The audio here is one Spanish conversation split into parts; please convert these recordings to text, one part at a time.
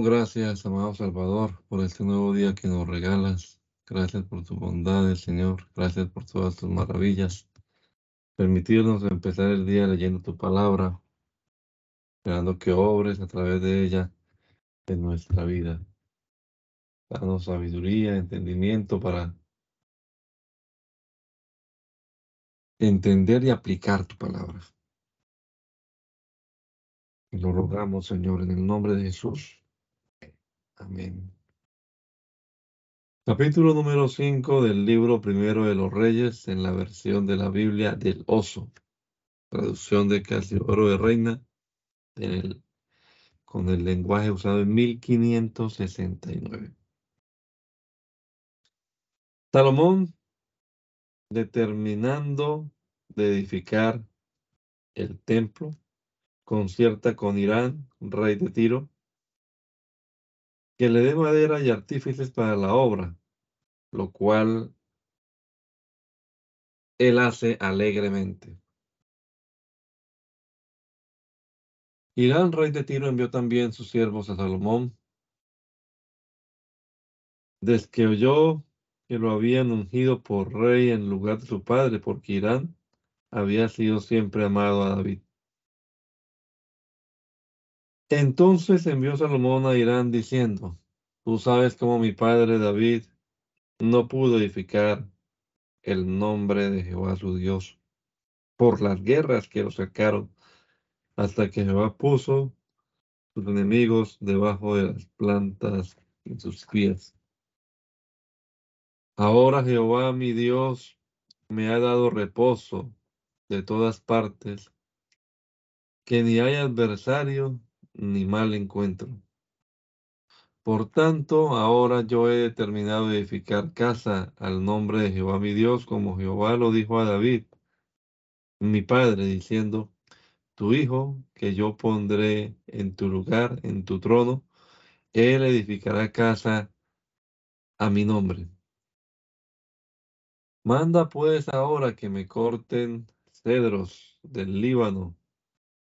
Gracias, amado Salvador, por este nuevo día que nos regalas. Gracias por tu bondad, Señor. Gracias por todas tus maravillas. Permitirnos empezar el día leyendo tu palabra, esperando que obres a través de ella en nuestra vida. Danos sabiduría, entendimiento para entender y aplicar tu palabra. Y lo rogamos, Señor, en el nombre de Jesús. Amén. Capítulo número 5 del libro primero de los Reyes en la versión de la Biblia del Oso. Traducción de Oro de Reina con el lenguaje usado en 1569. Salomón, determinando de edificar el templo, concierta con Irán, rey de Tiro, que le dé madera y artífices para la obra, lo cual él hace alegremente. Irán, rey de Tiro, envió también sus siervos a Salomón. Desde que oyó que lo habían ungido por rey en lugar de su padre, porque Irán había sido siempre amado a David. Entonces envió Salomón a Irán diciendo, tú sabes cómo mi padre David no pudo edificar el nombre de Jehová su Dios por las guerras que lo sacaron hasta que Jehová puso sus enemigos debajo de las plantas en sus pies. Ahora Jehová mi Dios me ha dado reposo de todas partes, que ni hay adversario ni mal encuentro. Por tanto, ahora yo he determinado edificar casa al nombre de Jehová mi Dios, como Jehová lo dijo a David, mi padre, diciendo, tu hijo, que yo pondré en tu lugar, en tu trono, él edificará casa a mi nombre. Manda pues ahora que me corten cedros del Líbano,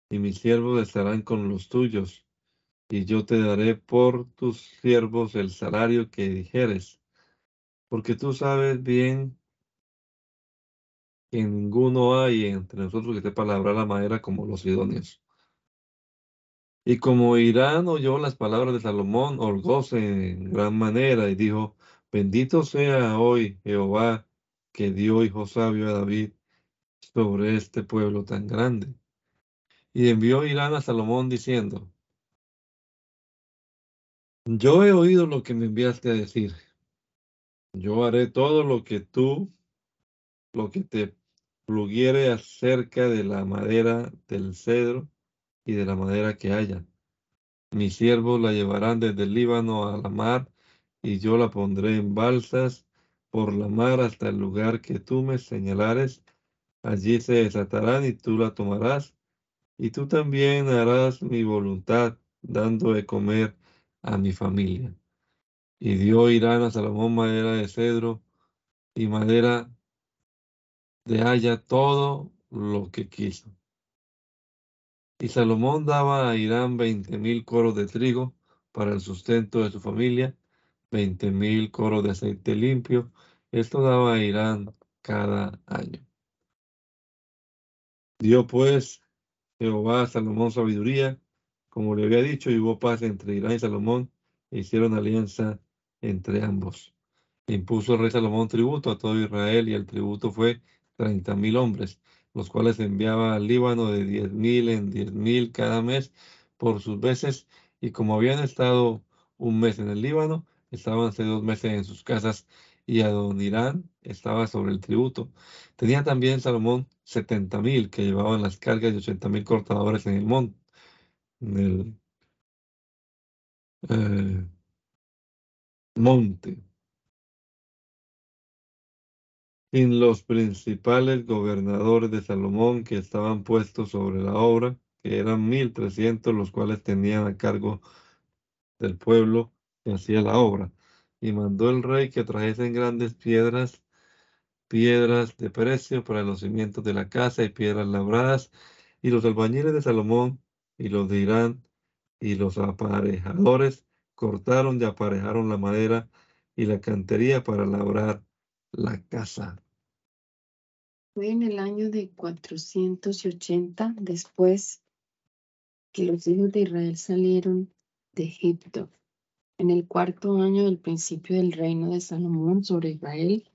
y mis siervos estarán con los tuyos, y yo te daré por tus siervos el salario que dijeres, porque tú sabes bien que ninguno hay entre nosotros que sepa labrar la madera como los idóneos. Y como Irán oyó las palabras de Salomón, holgóse en gran manera y dijo, bendito sea hoy Jehová, que dio hijo sabio a David sobre este pueblo tan grande. Y envió Irán a Salomón diciendo, yo he oído lo que me enviaste a decir. Yo haré todo lo que tú, lo que te pluguiere acerca de la madera del cedro y de la madera que haya. Mis siervos la llevarán desde el Líbano a la mar, y yo la pondré en balsas por la mar hasta el lugar que tú me señalares. Allí se desatarán y tú la tomarás. Y tú también harás mi voluntad, dando de comer a mi familia. Y dio Irán a Salomón madera de cedro y madera de haya todo lo que quiso. Y Salomón daba a Irán veinte mil coros de trigo para el sustento de su familia veinte mil coros de aceite limpio. Esto daba a Irán cada año. Dio pues Jehová Salomón sabiduría, como le había dicho, y hubo paz entre Irán y Salomón, e hicieron alianza entre ambos. impuso el rey Salomón tributo a todo Israel, y el tributo fue treinta mil hombres, los cuales enviaba al Líbano de diez mil en diez mil cada mes por sus veces, y como habían estado un mes en el Líbano, estaban hace dos meses en sus casas y Adonirán estaba sobre el tributo. Tenía también Salomón setenta mil que llevaban las cargas y ochenta mil cortadores en el monte. En eh, monte. Sin los principales gobernadores de Salomón que estaban puestos sobre la obra, que eran mil trescientos, los cuales tenían a cargo del pueblo que hacía la obra. Y mandó el rey que trajesen grandes piedras, piedras de precio para los cimientos de la casa y piedras labradas. Y los albañiles de Salomón y los de Irán y los aparejadores cortaron y aparejaron la madera y la cantería para labrar la casa. Fue en el año de 480 después que los hijos de Israel salieron de Egipto. En el cuarto año del principio del reino de Salomón sobre Israel,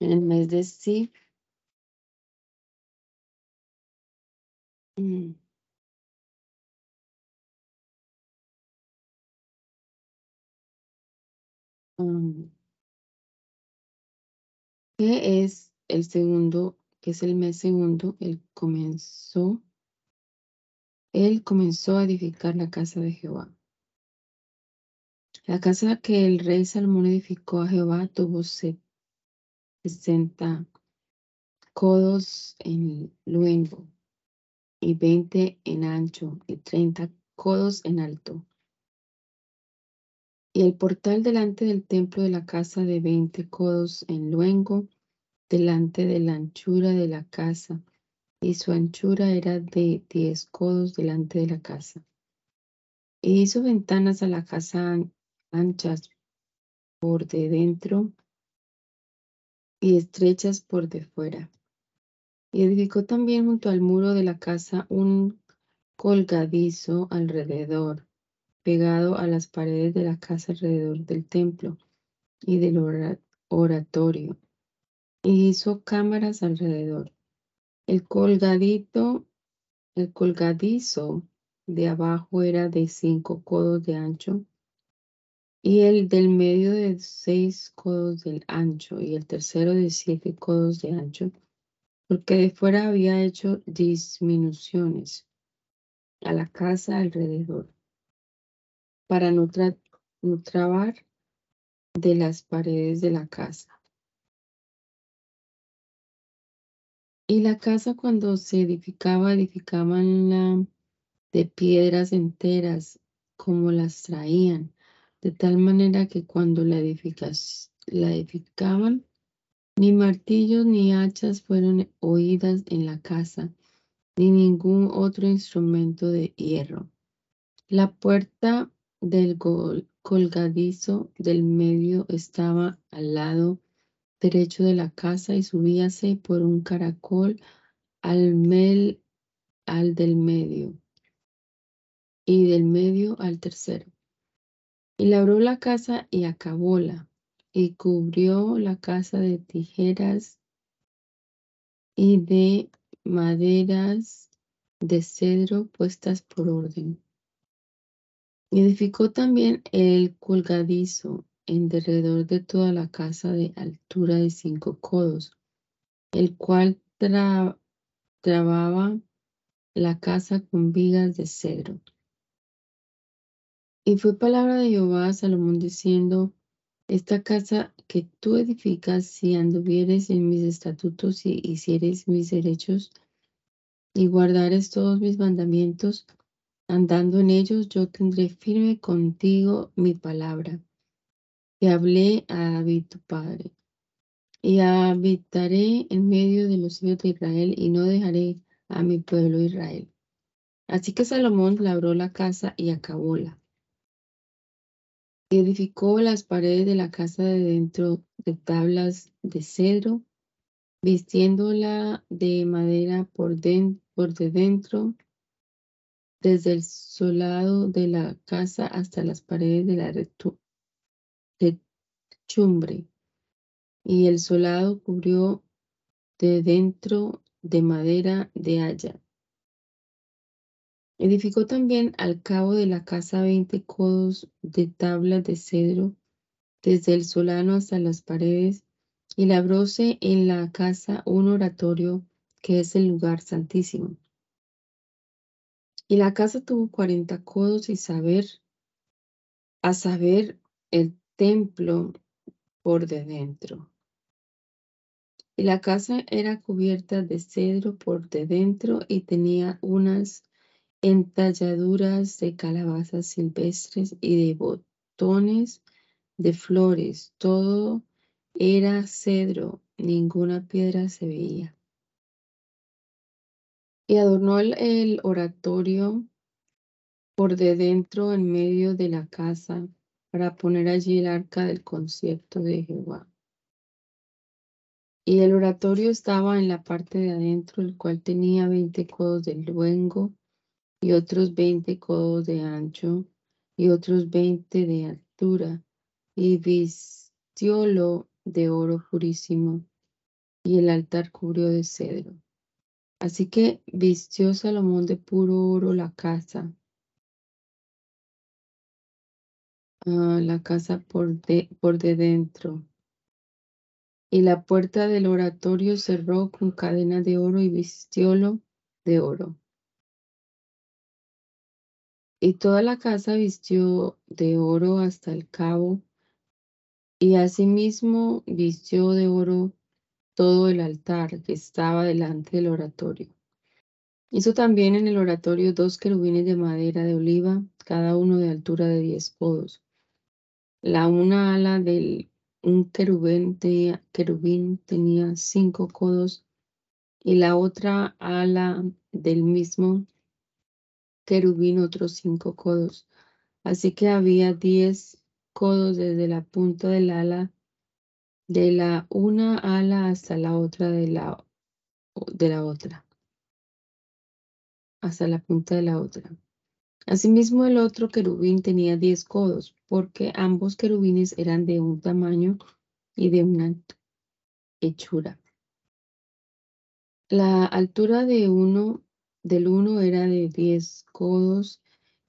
en el mes de Sif, mm, um, que es el segundo, que es el mes segundo, él comenzó, él comenzó a edificar la casa de Jehová. La casa que el rey Salomón edificó a Jehová tuvo sesenta codos en luengo y veinte en ancho y treinta codos en alto. Y el portal delante del templo de la casa de veinte codos en luengo, delante de la anchura de la casa, y su anchura era de diez codos delante de la casa. Y hizo ventanas a la casa anchas por de dentro y estrechas por de fuera. Y edificó también junto al muro de la casa un colgadizo alrededor, pegado a las paredes de la casa alrededor del templo y del oratorio, y hizo cámaras alrededor. El colgadito, el colgadizo de abajo era de cinco codos de ancho y el del medio de seis codos del ancho, y el tercero de siete codos de ancho, porque de fuera había hecho disminuciones a la casa alrededor, para no, trabar de las paredes de la casa. Y la casa cuando se edificaba, edificaban la de piedras enteras, como las traían, de tal manera que cuando la, la edificaban, ni martillos ni hachas fueron oídas en la casa, ni ningún otro instrumento de hierro. La puerta del colgadizo del medio estaba al lado derecho de la casa y subíase por un caracol al, mel, al del medio y del medio al tercero. Y labró la casa y acabóla, y cubrió la casa de tijeras y de maderas de cedro puestas por orden. Edificó también el colgadizo en derredor de toda la casa de altura de cinco codos, el cual trababa la casa con vigas de cedro. Y fue palabra de Jehová a Salomón diciendo, esta casa que tú edificas, si anduvieres en mis estatutos y hicieres mis derechos y guardares todos mis mandamientos, andando en ellos, yo tendré firme contigo mi palabra, que hablé a David tu padre. Y habitaré en medio de los hijos de Israel y no dejaré a mi pueblo Israel. Así que Salomón labró la casa y acabóla edificó las paredes de la casa de dentro de tablas de cedro, vistiéndola de madera por, por de dentro, desde el solado de la casa hasta las paredes de la techumbre. Y el solado cubrió de dentro de madera de haya. Edificó también al cabo de la casa veinte codos de tablas de cedro, desde el solano hasta las paredes, y labróse en la casa un oratorio que es el lugar santísimo. Y la casa tuvo cuarenta codos y saber, a saber, el templo por de dentro. Y la casa era cubierta de cedro por de dentro y tenía unas entalladuras de calabazas silvestres y de botones de flores. Todo era cedro, ninguna piedra se veía. Y adornó el, oratorio por de dentro en medio de la casa para poner allí el arca del concierto de Jehová. Y el oratorio estaba en la parte de adentro, el cual tenía veinte codos de luengo y otros veinte codos de ancho y otros veinte de altura, y vistiólo de oro purísimo, y el altar cubrió de cedro. Así que vistió Salomón de puro oro la casa, ah, la casa por de, por de dentro, y la puerta del oratorio cerró con cadena de oro y vistiólo de oro. Y toda la casa vistió de oro hasta el cabo, y asimismo vistió de oro todo el altar que estaba delante del oratorio. Hizo también en el oratorio dos querubines de madera de oliva, cada uno de altura de diez codos. La una ala del un querubín querubín tenía cinco codos y la otra ala del mismo querubín otros cinco codos. Así que había diez codos desde la punta del ala, de la una ala hasta la otra de la, de la otra, hasta la punta de la otra. Asimismo, el otro querubín tenía diez codos, porque ambos querubines eran de un tamaño y de una hechura. La altura de uno del uno era de diez codos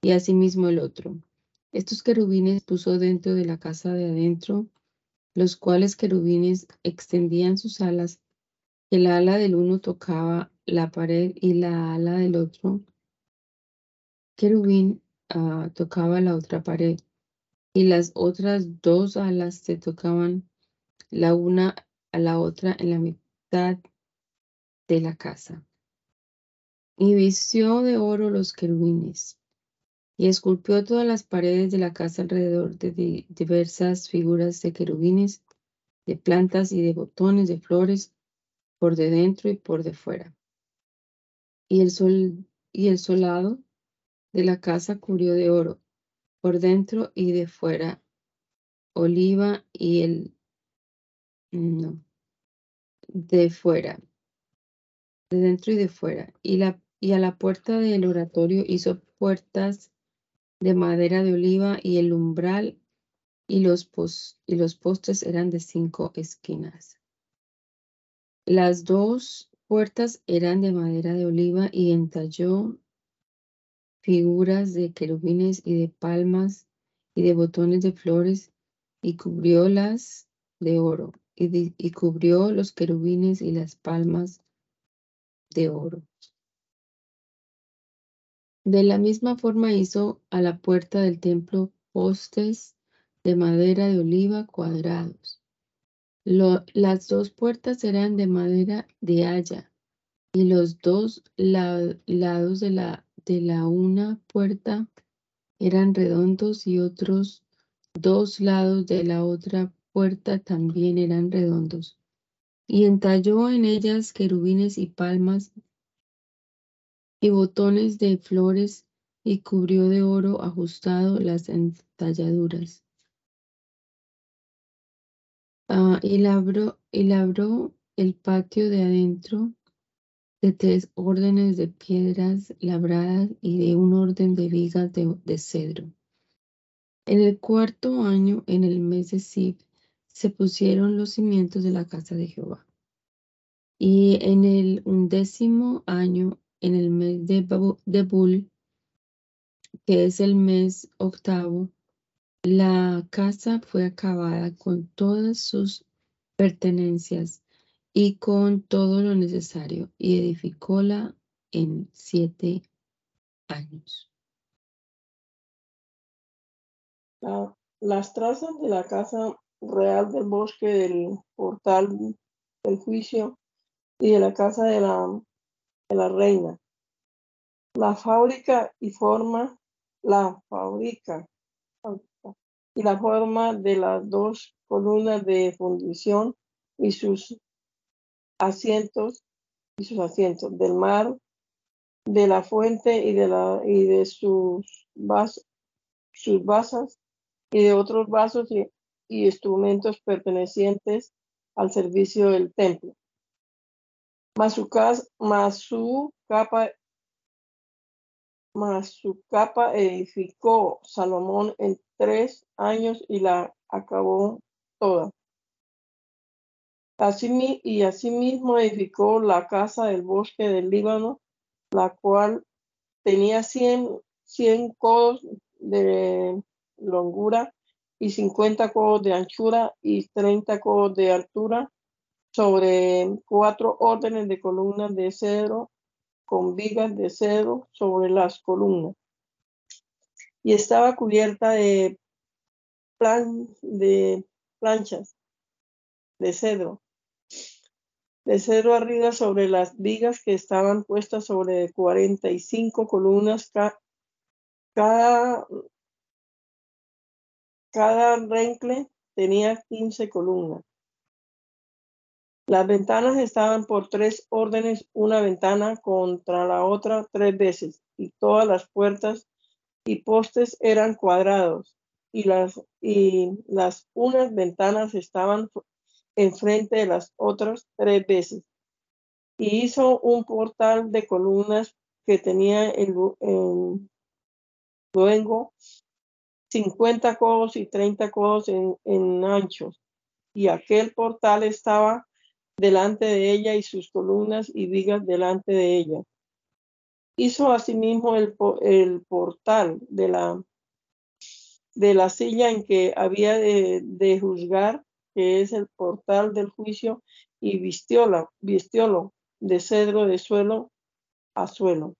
y asimismo el otro. Estos querubines puso dentro de la casa de adentro, los cuales querubines extendían sus alas. El ala del uno tocaba la pared y la ala del otro querubín ah, tocaba la otra pared y las otras dos alas se tocaban la una a la otra en la mitad de la casa y vistió de oro los querubines, y esculpió todas las paredes de la casa alrededor de diversas figuras de querubines, de plantas y de botones de flores, por de dentro y por de fuera. Y el, sol, y el solado de la casa cubrió de oro, por dentro y de fuera, oliva y el, no, de fuera, de dentro y de fuera, y la y a la puerta del oratorio hizo puertas de madera de oliva y el umbral y los, y los postes eran de cinco esquinas. Las dos puertas eran de madera de oliva y entalló figuras de querubines y de palmas y de botones de flores y cubriólas de oro y, y cubrió los querubines y las palmas de oro. De la misma forma hizo a la puerta del templo postes de madera de oliva cuadrados. las dos puertas eran de madera de haya y los dos lados de la, de la una puerta eran redondos y otros dos lados de la otra puerta también eran redondos. Y entalló en ellas querubines y palmas y botones de flores y cubrió de oro ajustado las entalladuras. Ah, y, labró, y labró el patio de adentro de tres órdenes de piedras labradas y de un orden de vigas de, cedro. En el cuarto año, en el mes de Sib, se pusieron los cimientos de la casa de Jehová. Y en el undécimo año, en el mes de, Bul, que es el mes octavo, la casa fue acabada con todas sus pertenencias y con todo lo necesario, y edificóla en siete años. las trazas de la casa real del bosque del portal del juicio y de la casa de la la reina. La fábrica y forma, la fábrica y la forma de las dos columnas de fundición y sus asientos y sus asientos del mar, de la fuente y de la y de sus vas, sus basas y de otros vasos y instrumentos pertenecientes al servicio del templo. Mas su, cas- mas su capa mas su capa edificó Salomón en tres años y la acabó toda. Así, y asimismo edificó la casa del bosque del Líbano, la cual tenía cien, cien codos de longura y cincuenta codos de anchura y treinta codos de altura, sobre cuatro órdenes de columnas de cedro con vigas de cedro sobre las columnas. Y estaba cubierta de, plan, de planchas de cedro, de cedro arriba sobre las vigas que estaban puestas sobre 45 columnas ca- cada cada rencle tenía 15 columnas. Las ventanas estaban por tres órdenes, una ventana contra la otra tres veces, y todas las puertas y postes eran cuadrados, y las, y las unas ventanas estaban enfrente de las otras tres veces. Y hizo un portal de columnas que tenía en, en luengo 50 codos y 30 codos en, en anchos. Y aquel portal estaba delante de ella y sus columnas y vigas delante de ella. Hizo asimismo el, el portal de la, de la silla en que había de, de juzgar, que es el portal del juicio, y vistiólo de cedro de suelo a suelo.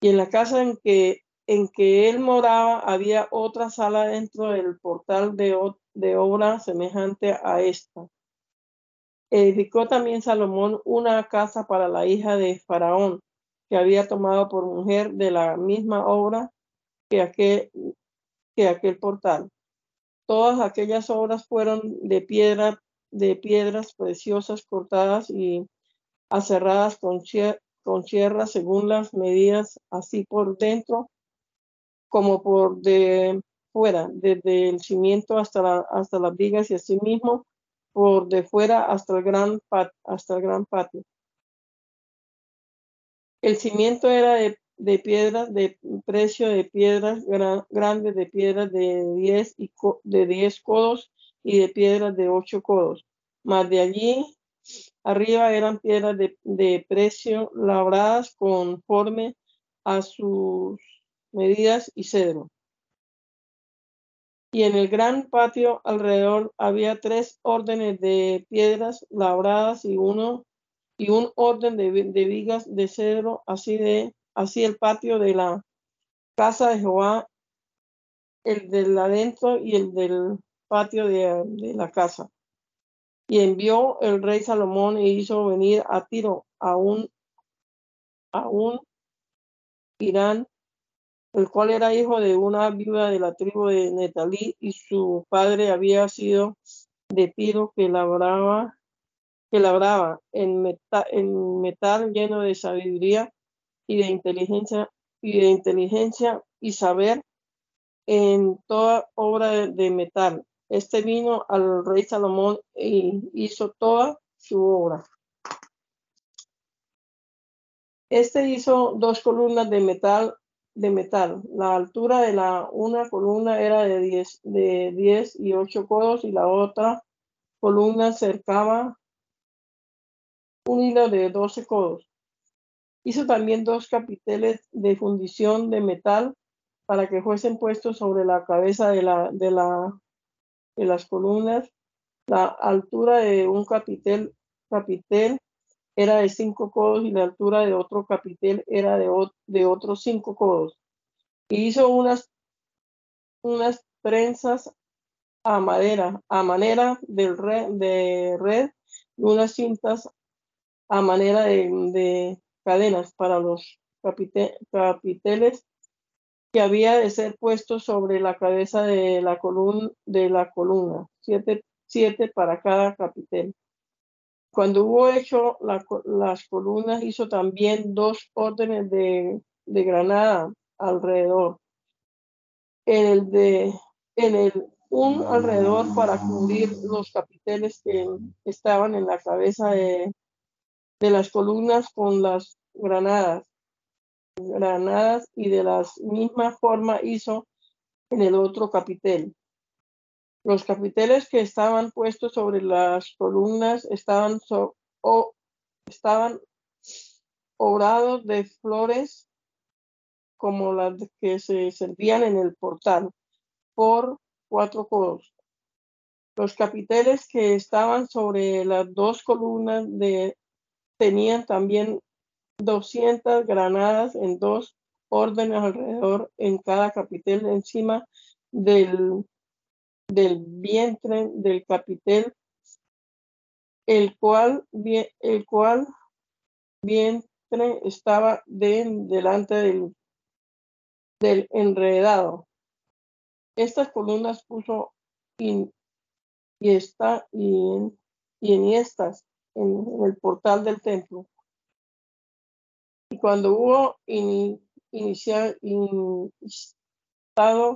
Y en la casa en que, en que él moraba había otra sala dentro del portal de, de obra semejante a esta. Edificó también Salomón una casa para la hija de Faraón, que había tomado por mujer de la misma obra que aquel, que aquel portal. Todas aquellas obras fueron de piedra, de piedras preciosas cortadas y aserradas con, con sierras según las medidas, así por dentro como por de fuera, desde el cimiento hasta, la, hasta las vigas y asimismo por de fuera hasta el gran patio. El cimiento era de, piedras de precio de piedras gran- grandes, de piedras de 10 y de 10 codos y de piedras de 8 codos. Más de allí arriba eran piedras de, de precio labradas conforme a sus medidas y cedro. Y en el gran patio alrededor había tres órdenes de piedras labradas y uno y un orden de, de vigas de cedro, así de así el patio de la casa de Jehová, el del adentro y el del patio de, de la casa. Y envió el rey Salomón e hizo venir a Tiro a un a un Irán, el cual era hijo de una viuda de la tribu de Netalí, y su padre había sido de Tiro que labraba, que labraba en, meta- en metal lleno de sabiduría y de inteligencia y de inteligencia y saber en toda obra de metal. Este vino al rey Salomón y hizo toda su obra. Este hizo dos columnas de metal, de metal. La altura de la una columna era de 10, de 10 y 8 codos y la otra columna cercaba un hilo de 12 codos. Hizo también dos capiteles de fundición de metal para que fuesen puestos sobre la cabeza de, la, de, la, de las columnas. La altura de un capitel, capitel era de cinco codos y la altura de otro capitel era de, de otros cinco codos. Y hizo unas, unas trenzas a madera, a manera del red, de red y unas cintas a manera de, de cadenas para los capite- capiteles que había de ser puestos sobre la cabeza de la columna, de la columna, siete, siete para cada capitel. Cuando hubo hecho las columnas, hizo también dos órdenes de, de granada alrededor. En el de en el un alrededor para cubrir los capiteles que estaban en la cabeza de, de las columnas con las granadas, granadas y de la misma forma hizo en el otro capitel. Los capiteles que estaban puestos sobre las columnas estaban, o, estaban obrados de flores como las que se servían en el portal por cuatro codos. Los capiteles que estaban sobre las dos columnas tenían también 200 granadas en dos órdenes alrededor en cada capitel encima del, del vientre del capitel, el cual, el cual vientre estaba delante del, del enredado. Estas columnas puso y está y, y en estas en, el portal del templo. Y cuando hubo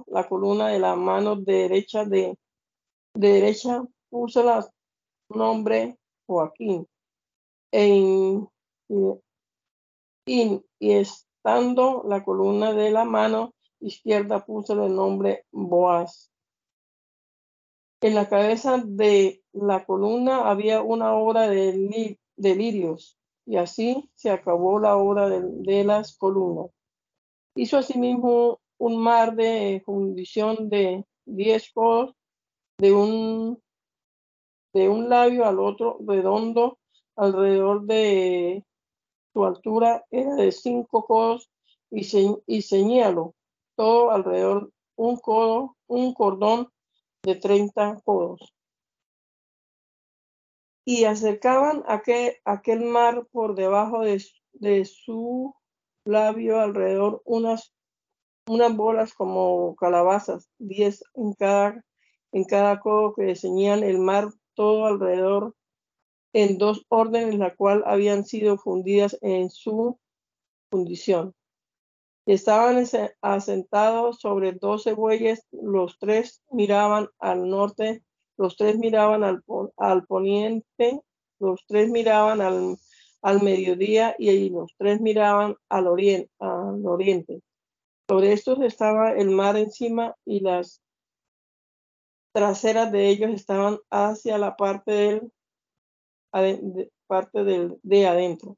la columna de la mano derecha de, derecha, puso la nombre Joaquín. En, y, y estando la columna de la mano izquierda puso el nombre Boaz. En la cabeza de la columna había una obra de, lirios, y así se acabó la obra de, las columnas. Hizo asimismo un mar de fundición de diez codos, de un, de un labio al otro redondo, alrededor de su altura era de cinco codos y, y ceñíalo todo alrededor un codo, un cordón de 30 codos. Y acercaban aquel, aquel mar por debajo de, de su labio alrededor unas, unas bolas como calabazas, diez en cada, en cada codo que ceñían el mar todo alrededor en dos órdenes, la cual habían sido fundidas en su fundición. Estaban asentados sobre doce bueyes, los tres miraban al norte, los tres miraban al, al poniente, los tres miraban al, al mediodía y los tres miraban al, al oriente. Sobre estos estaba el mar encima y las traseras de ellos estaban hacia la parte del parte del, de adentro.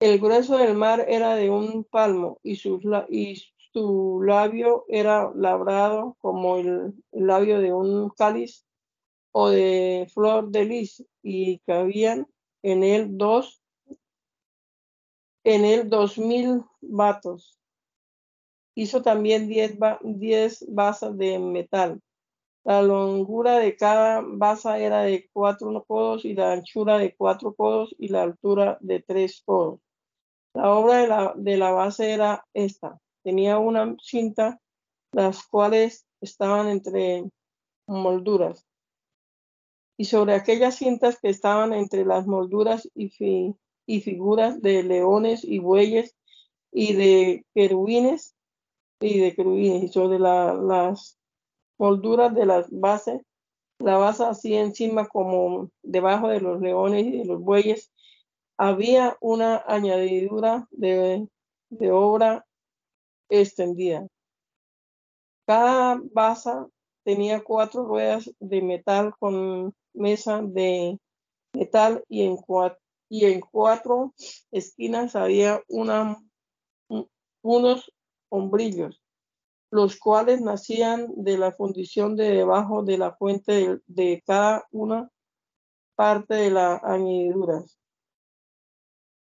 El grueso del mar era de un palmo y, y su labio era labrado como el, labio de un cáliz o de flor de lis y cabían en él dos en él dos mil vatos. Hizo también diez, diez basas de metal la longura de cada basa era de cuatro codos y la anchura de cuatro codos y la altura de tres codos. La obra de la, de la base era esta. Tenía una cinta, las cuales estaban entre molduras. Y sobre aquellas cintas que estaban entre las molduras y, y figuras de leones y bueyes y de querubines y de querubines. Y sobre las molduras de la base, la base así encima como debajo de los leones y de los bueyes, había una añadidura de, de obra extendida. Cada base tenía cuatro ruedas de metal con mesa de metal y en cuatro, y en cuatro esquinas había una, unos hombrillos los cuales nacían de la fundición de debajo de la fuente de, cada una parte de la añadidura.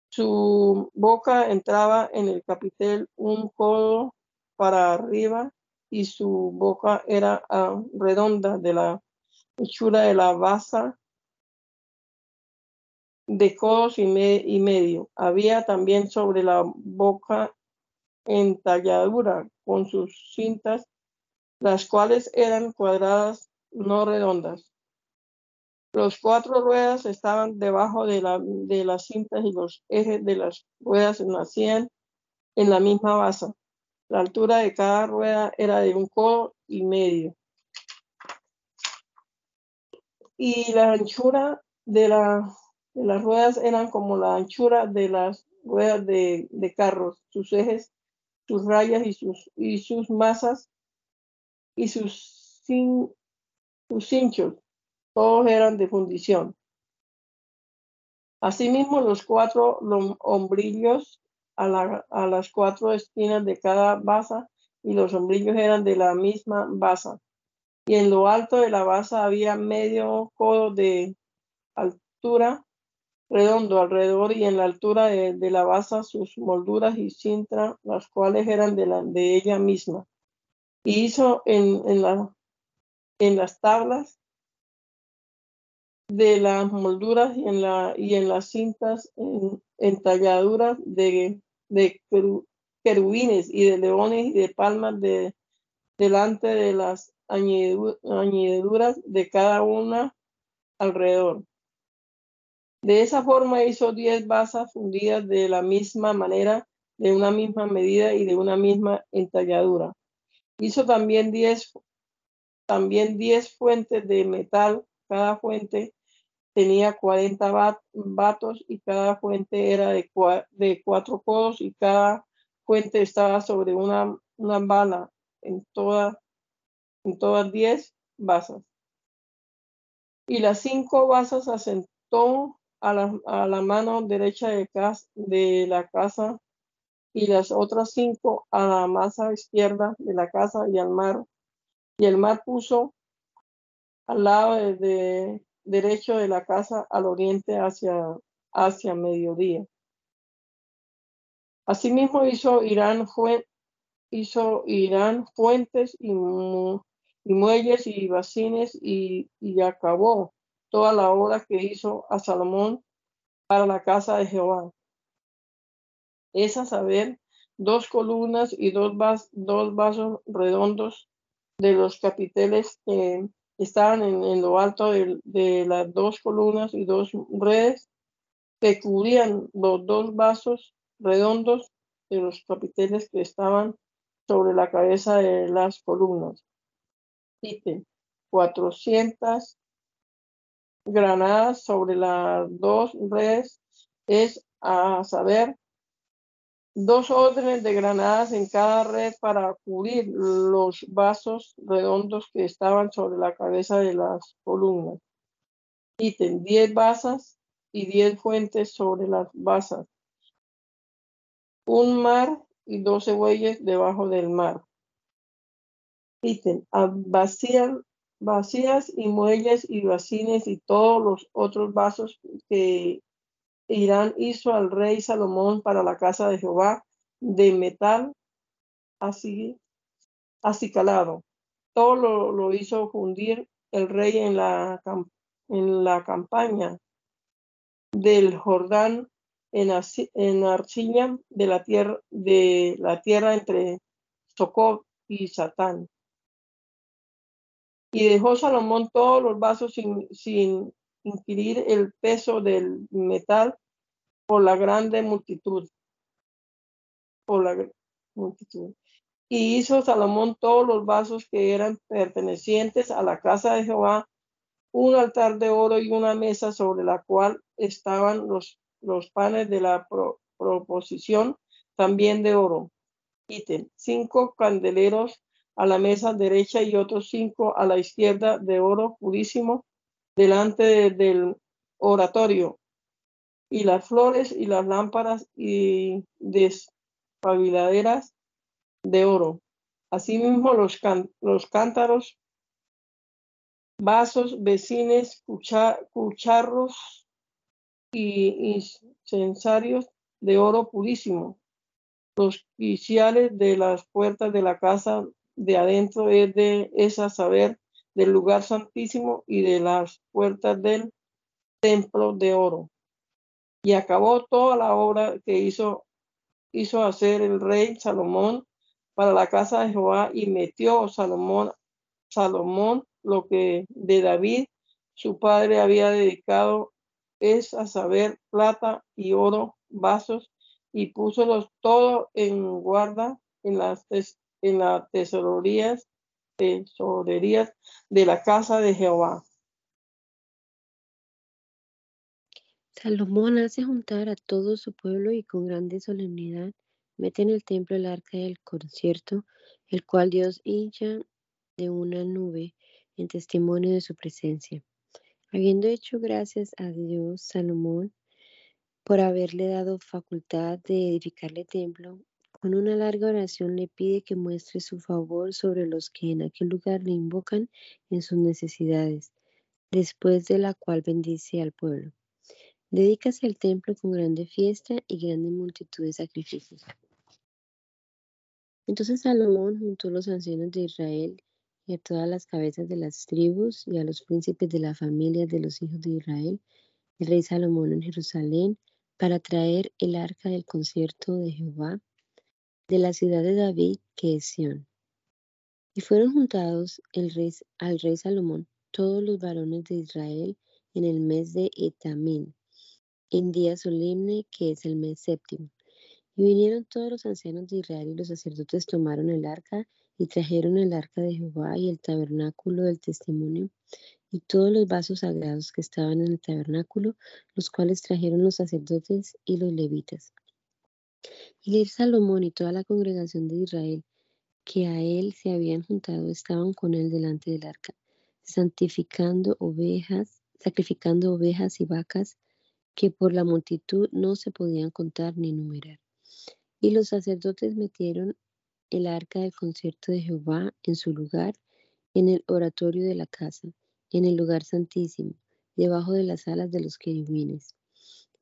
Su boca entraba en el capitel un codo para arriba y su boca era ah, redonda de la hechura de la base de codos y, medio. Había también sobre la boca entalladura con sus cintas, las cuales eran cuadradas, no redondas. Los cuatro ruedas estaban debajo de, la, de las cintas y los ejes de las ruedas nacían en la misma base. La altura de cada rueda era de un codo y medio. Y la anchura de, la, de las ruedas eran como la anchura de las ruedas de, de carros, sus ejes, sus rayas y sus, y sus masas y sus, sin, sus cinchos, todos eran de fundición. Asimismo, los cuatro hombrillos a, a, las cuatro esquinas de cada basa y los hombrillos eran de la misma basa. Y en lo alto de la basa había medio codo de altura redondo alrededor y en la altura de, la basa sus molduras y cintra, las cuales eran de, la, de ella misma. Y hizo en, en, la, en las tablas de las molduras y en, la, y en las cintas en, entalladuras de, de querubines y de leones y de palmas de, delante de las añadiduras de cada una alrededor. De esa forma hizo diez basas fundidas de la misma manera, de una misma medida y de una misma entalladura. Hizo también diez, también diez fuentes de metal, cada fuente tenía 40 vatos y cada fuente era de, de cuatro codos y cada fuente estaba sobre una, una bala en, toda, en todas diez basas. Y las cinco basas asentó a la, a la mano derecha de, de la casa y las otras cinco a la masa izquierda de la casa y al mar. Y el mar puso al lado de, derecho de la casa al oriente hacia, hacia mediodía. Asimismo hizo Irán, hizo Irán fuentes y, y, muelles y bacines y, y acabó toda la obra que hizo a Salomón para la casa de Jehová. Es a saber, dos columnas y dos, vas, dos vasos redondos de los capiteles que estaban en, lo alto de, las dos columnas y dos redes que cubrían los dos vasos redondos de los capiteles que estaban sobre la cabeza de las columnas. Cite, 400 granadas sobre las dos redes es a saber dos órdenes de granadas en cada red para cubrir los vasos redondos que estaban sobre la cabeza de las columnas. Ítem 10 basas y 10 fuentes sobre las basas. Un mar y 12 bueyes debajo del mar. Ítem vacías, vacías y muelles y bacines y todos los otros vasos que Irán hizo al rey Salomón para la casa de Jehová de metal así, así calado. Todo lo, hizo fundir el rey en la, en la campaña del Jordán en, en de la tierra de la tierra entre Socot y Satán. Y dejó Salomón todos los vasos sin, sin inquirir el peso del metal por la grande multitud. Por la multitud. Y hizo Salomón todos los vasos que eran pertenecientes a la casa de Jehová, un altar de oro y una mesa sobre la cual estaban los, los panes de la proposición, también de oro. Ítem, cinco candeleros a la mesa derecha y otros cinco a la izquierda de oro purísimo delante del oratorio, y las flores y las lámparas y despabiladeras de oro. Asimismo los, los cántaros, vasos, vecines, cucharros y incensarios de oro purísimo. Los quiciales de las puertas de la casa de adentro es de esa saber del lugar santísimo y de las puertas del templo de oro. Y acabó toda la obra que hizo, hizo hacer el rey Salomón para la casa de Jehová y metió Salomón, Salomón lo que de David su padre había dedicado es a saber plata y oro, vasos, y púsolos todo en guarda en las, en las tesorerías tesorerías de la casa de Jehová. Salomón hace juntar a todo su pueblo y con grande solemnidad mete en el templo el arca del concierto, el cual Dios hincha de una nube en testimonio de su presencia. Habiendo hecho gracias a Dios, Salomón, por haberle dado facultad de edificarle templo, con una larga oración le pide que muestre su favor sobre los que en aquel lugar le invocan en sus necesidades, después de la cual bendice al pueblo. Dedícase el templo con grande fiesta y grande multitud de sacrificios. Entonces Salomón juntó a los ancianos de Israel y a todas las cabezas de las tribus y a los príncipes de la familia de los hijos de Israel, el rey Salomón en Jerusalén, para traer el arca del concierto de Jehová de la ciudad de David, que es Sión. Y fueron juntados el rey, al rey Salomón todos los varones de Israel en el mes de Etamín, en día solemne que es el mes séptimo. Y vinieron todos los ancianos de Israel y los sacerdotes tomaron el arca y trajeron el arca de Jehová y el tabernáculo del testimonio y todos los vasos sagrados que estaban en el tabernáculo, los cuales trajeron los sacerdotes y los levitas. Y el Salomón y toda la congregación de Israel que a él se habían juntado estaban con él delante del arca, santificando ovejas, sacrificando ovejas y vacas que por la multitud no se podían contar ni numerar. Y los sacerdotes metieron el arca del concierto de Jehová en su lugar, en el oratorio de la casa, en el lugar santísimo, debajo de las alas de los querubines.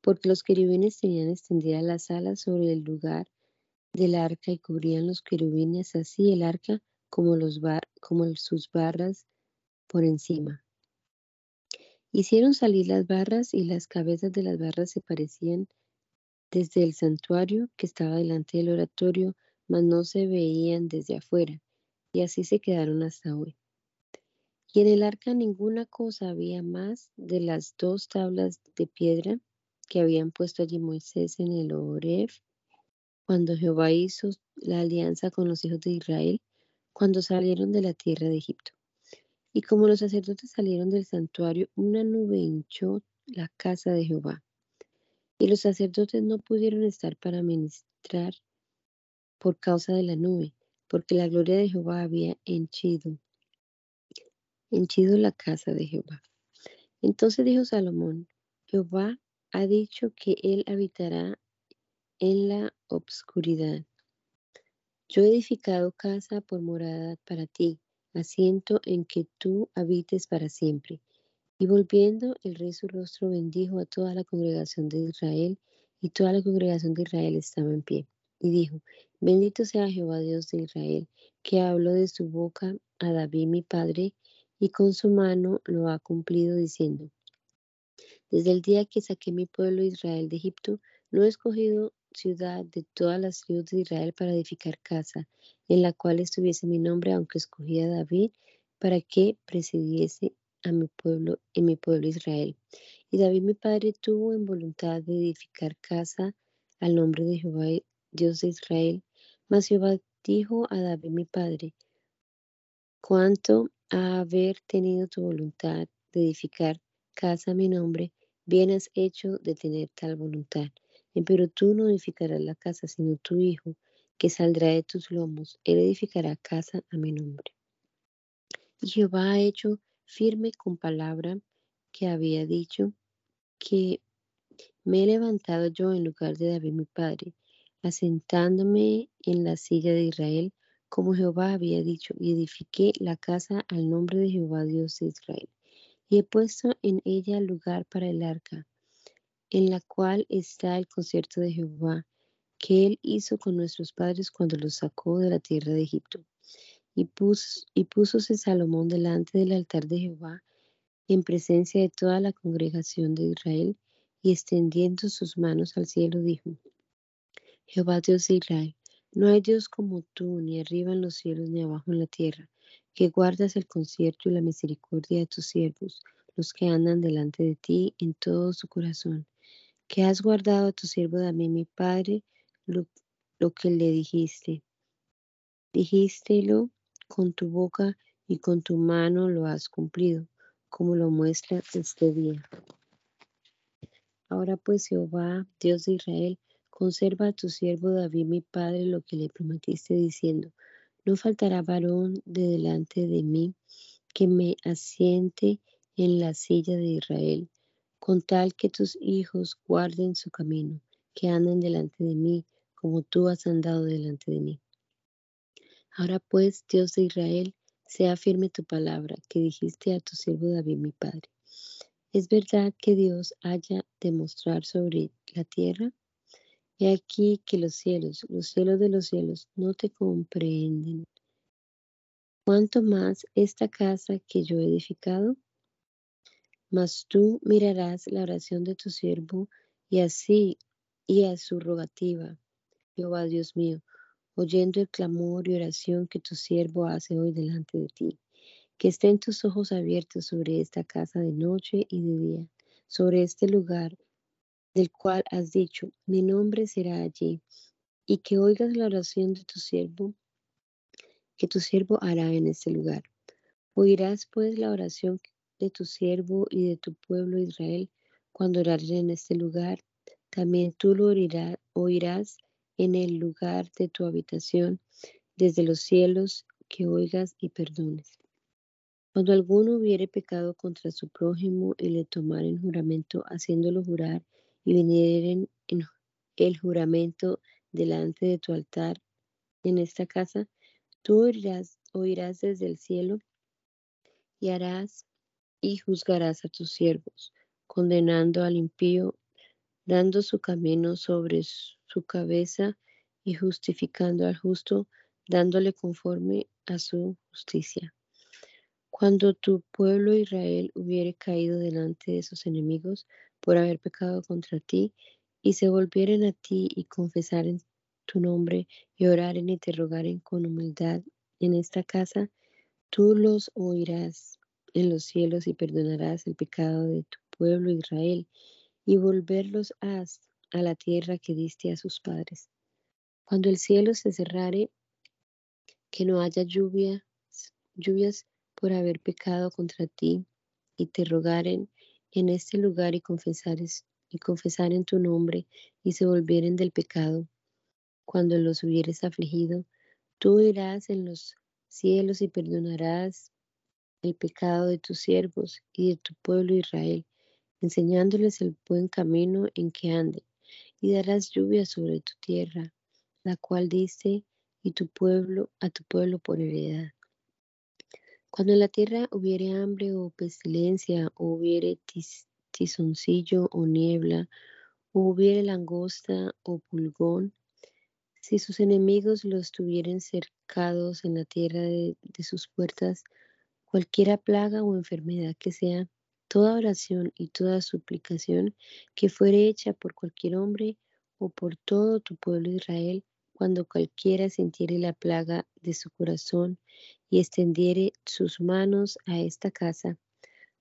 Porque los querubines tenían extendidas las alas sobre el lugar del arca y cubrían los querubines así el arca como, los como sus barras por encima. Hicieron salir las barras y las cabezas de las barras se parecían desde el santuario que estaba delante del oratorio, mas no se veían desde afuera, y así se quedaron hasta hoy. Y en el arca ninguna cosa había más de las dos tablas de piedra que habían puesto allí Moisés en el Oreb, cuando Jehová hizo la alianza con los hijos de Israel, cuando salieron de la tierra de Egipto. Y como los sacerdotes salieron del santuario, una nube hinchó la casa de Jehová. Y los sacerdotes no pudieron estar para ministrar por causa de la nube, porque la gloria de Jehová había henchido, henchido la casa de Jehová. Entonces dijo Salomón, Jehová ha dicho que él habitará en la obscuridad. Yo he edificado casa por morada para ti asiento en que tú habites para siempre. Y volviendo el rey su rostro bendijo a toda la congregación de Israel, y toda la congregación de Israel estaba en pie. Y dijo, bendito sea Jehová Dios de Israel, que habló de su boca a David mi padre, y con su mano lo ha cumplido diciendo, desde el día que saqué mi pueblo Israel de Egipto, no he escogido ciudad de todas las tribus de Israel para edificar casa, en la cual estuviese mi nombre, aunque escogí a David para que presidiese a mi pueblo, en mi pueblo Israel. Y David mi padre tuvo en voluntad de edificar casa al nombre de Jehová, Dios de Israel. Mas Jehová dijo a David mi padre, cuanto a haber tenido tu voluntad de edificar casa a mi nombre, bien has hecho de tener tal voluntad. Pero tú no edificarás la casa, sino tu hijo, que saldrá de tus lomos. Él edificará casa a mi nombre. Y Jehová ha hecho firme con palabra que había dicho que me he levantado yo en lugar de David mi padre, asentándome en la silla de Israel, como Jehová había dicho, y edifiqué la casa al nombre de Jehová Dios de Israel. Y he puesto en ella lugar para el arca, en la cual está el concierto de Jehová, que él hizo con nuestros padres cuando los sacó de la tierra de Egipto. Y, puso, y púsose Salomón delante del altar de Jehová, en presencia de toda la congregación de Israel, y extendiendo sus manos al cielo, dijo, Jehová Dios de Israel, no hay Dios como tú, ni arriba en los cielos, ni abajo en la tierra, que guardas el concierto y la misericordia de tus siervos, los que andan delante de ti en todo su corazón que has guardado a tu siervo David, mi padre, lo, que le dijiste. Dijístelo con tu boca y con tu mano lo has cumplido, como lo muestra este día. Ahora pues Jehová, Dios de Israel, conserva a tu siervo David mi padre lo que le prometiste diciendo, no faltará varón de delante de mí que me asiente en la silla de Israel, con tal que tus hijos guarden su camino, que anden delante de mí, como tú has andado delante de mí. Ahora pues, Dios de Israel, sea firme tu palabra que dijiste a tu siervo David mi padre. ¿Es verdad que Dios haya de mostrar sobre la tierra? He aquí que los cielos, los cielos de los cielos, no te comprenden. ¿Cuánto más esta casa que yo he edificado? Mas tú mirarás la oración de tu siervo y así y a su rogativa, Jehová Dios mío, oyendo el clamor y oración que tu siervo hace hoy delante de ti. Que estén tus ojos abiertos sobre esta casa de noche y de día, sobre este lugar del cual has dicho, mi nombre será allí, y que oigas la oración de tu siervo, que tu siervo hará en este lugar. Oirás pues la oración de tu siervo y de tu pueblo Israel cuando oraren en este lugar. También tú lo oirás, oirás en el lugar de tu habitación, desde los cielos, que oigas y perdones. Cuando alguno hubiere pecado contra su prójimo y le tomaren juramento, haciéndolo jurar, y vinieren en el juramento delante de tu altar en esta casa, tú oirás, oirás desde el cielo y harás y juzgarás a tus siervos, condenando al impío, dando su camino sobre su cabeza y justificando al justo, dándole conforme a su justicia. Cuando tu pueblo Israel hubiere caído delante de sus enemigos por haber pecado contra ti, y se volvieren a ti y confesaren tu nombre y oraren y te rogaren con humildad en esta casa, tú los oirás en los cielos y perdonarás el pecado de tu pueblo Israel y volverlos has a la tierra que diste a sus padres. Cuando el cielo se cerrare, que no haya lluvia, lluvias por haber pecado contra ti, y te rogaren en este lugar y confesares y confesaren tu nombre y se volvieren del pecado. Cuando los hubieres afligido, tú irás en los cielos y perdonarás el pecado de tus siervos y de tu pueblo Israel, enseñándoles el buen camino en que anden, y darás lluvia sobre tu tierra, la cual diste y tu pueblo a tu pueblo por heredad. Cuando en la tierra hubiere hambre o pestilencia, o hubiere tizoncillo o niebla, o hubiere langosta o pulgón, si sus enemigos los tuvieren cercados en la tierra de, de sus puertas, cualquiera plaga o enfermedad que sea, toda oración y toda suplicación que fuere hecha por cualquier hombre o por todo tu pueblo Israel, cuando cualquiera sintiere la plaga de su corazón y extendiere sus manos a esta casa,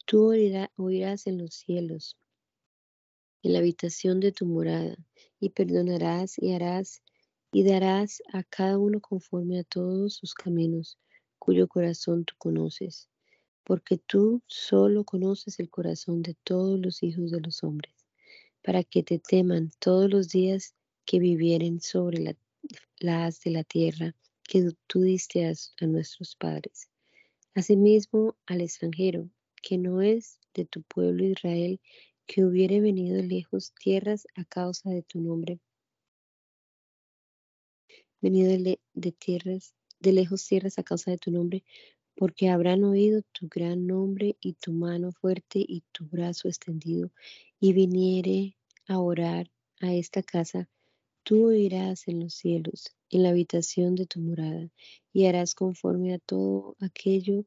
tú oirás en los cielos, en la habitación de tu morada, y perdonarás y harás y darás a cada uno conforme a todos sus caminos, cuyo corazón tú conoces, porque tú solo conoces el corazón de todos los hijos de los hombres, para que te teman todos los días que vivieren sobre la, de la tierra que tú diste a, nuestros padres. Asimismo, al extranjero, que no es de tu pueblo Israel, que hubiere venido lejos tierras a causa de tu nombre, venido de, tierras de lejos tierras a causa de tu nombre, porque habrán oído tu gran nombre y tu mano fuerte y tu brazo extendido, y viniere a orar a esta casa, tú irás en los cielos, en la habitación de tu morada, y harás conforme a todo aquello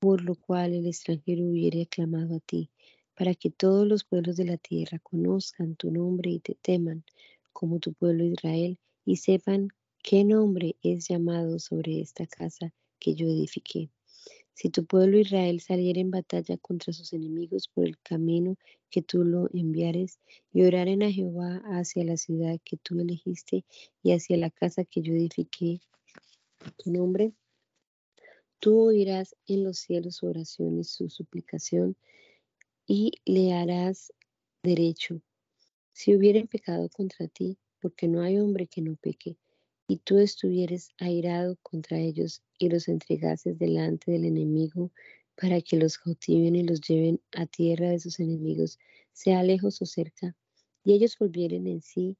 por lo cual el extranjero hubiere clamado a ti, para que todos los pueblos de la tierra conozcan tu nombre y te teman, como tu pueblo Israel, y sepan ¿Qué nombre es llamado sobre esta casa que yo edifiqué? Si tu pueblo Israel saliera en batalla contra sus enemigos por el camino que tú lo enviares, y oraren a Jehová hacia la ciudad que tú elegiste y hacia la casa que yo edifiqué, tu nombre, Tú oirás en los cielos su oración y su suplicación y le harás derecho. Si hubieren pecado contra ti, porque no hay hombre que no peque, y tú estuvieres airado contra ellos y los entregases delante del enemigo para que los cautiven y los lleven a tierra de sus enemigos, sea lejos o cerca, y ellos volvieren en sí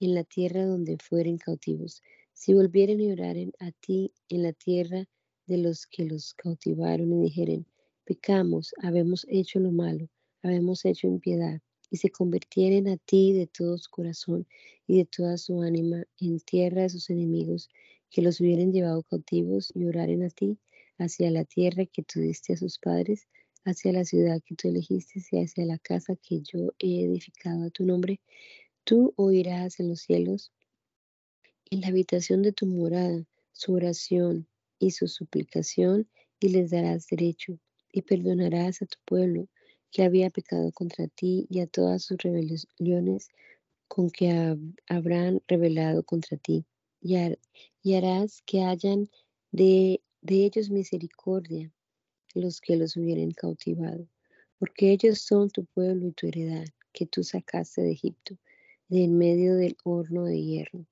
en la tierra donde fueren cautivos. Si volvieren y oraren a ti en la tierra de los que los cautivaron y dijeren, pecamos, habemos hecho lo malo, habemos hecho impiedad, y se convirtieren a ti de todo su corazón y de toda su ánima en tierra de sus enemigos, que los hubieran llevado cautivos y oraren a ti hacia la tierra que tú diste a sus padres, hacia la ciudad que tú elegiste y hacia la casa que yo he edificado a tu nombre, tú oirás en los cielos, en la habitación de tu morada, su oración y su suplicación, y les darás derecho, y perdonarás a tu pueblo que había pecado contra ti y a todas sus rebeliones con que habrán revelado contra ti. Y, harás que hayan de, de ellos misericordia los que los hubieran cautivado, porque ellos son tu pueblo y tu heredad, que tú sacaste de Egipto, de en medio del horno de hierro.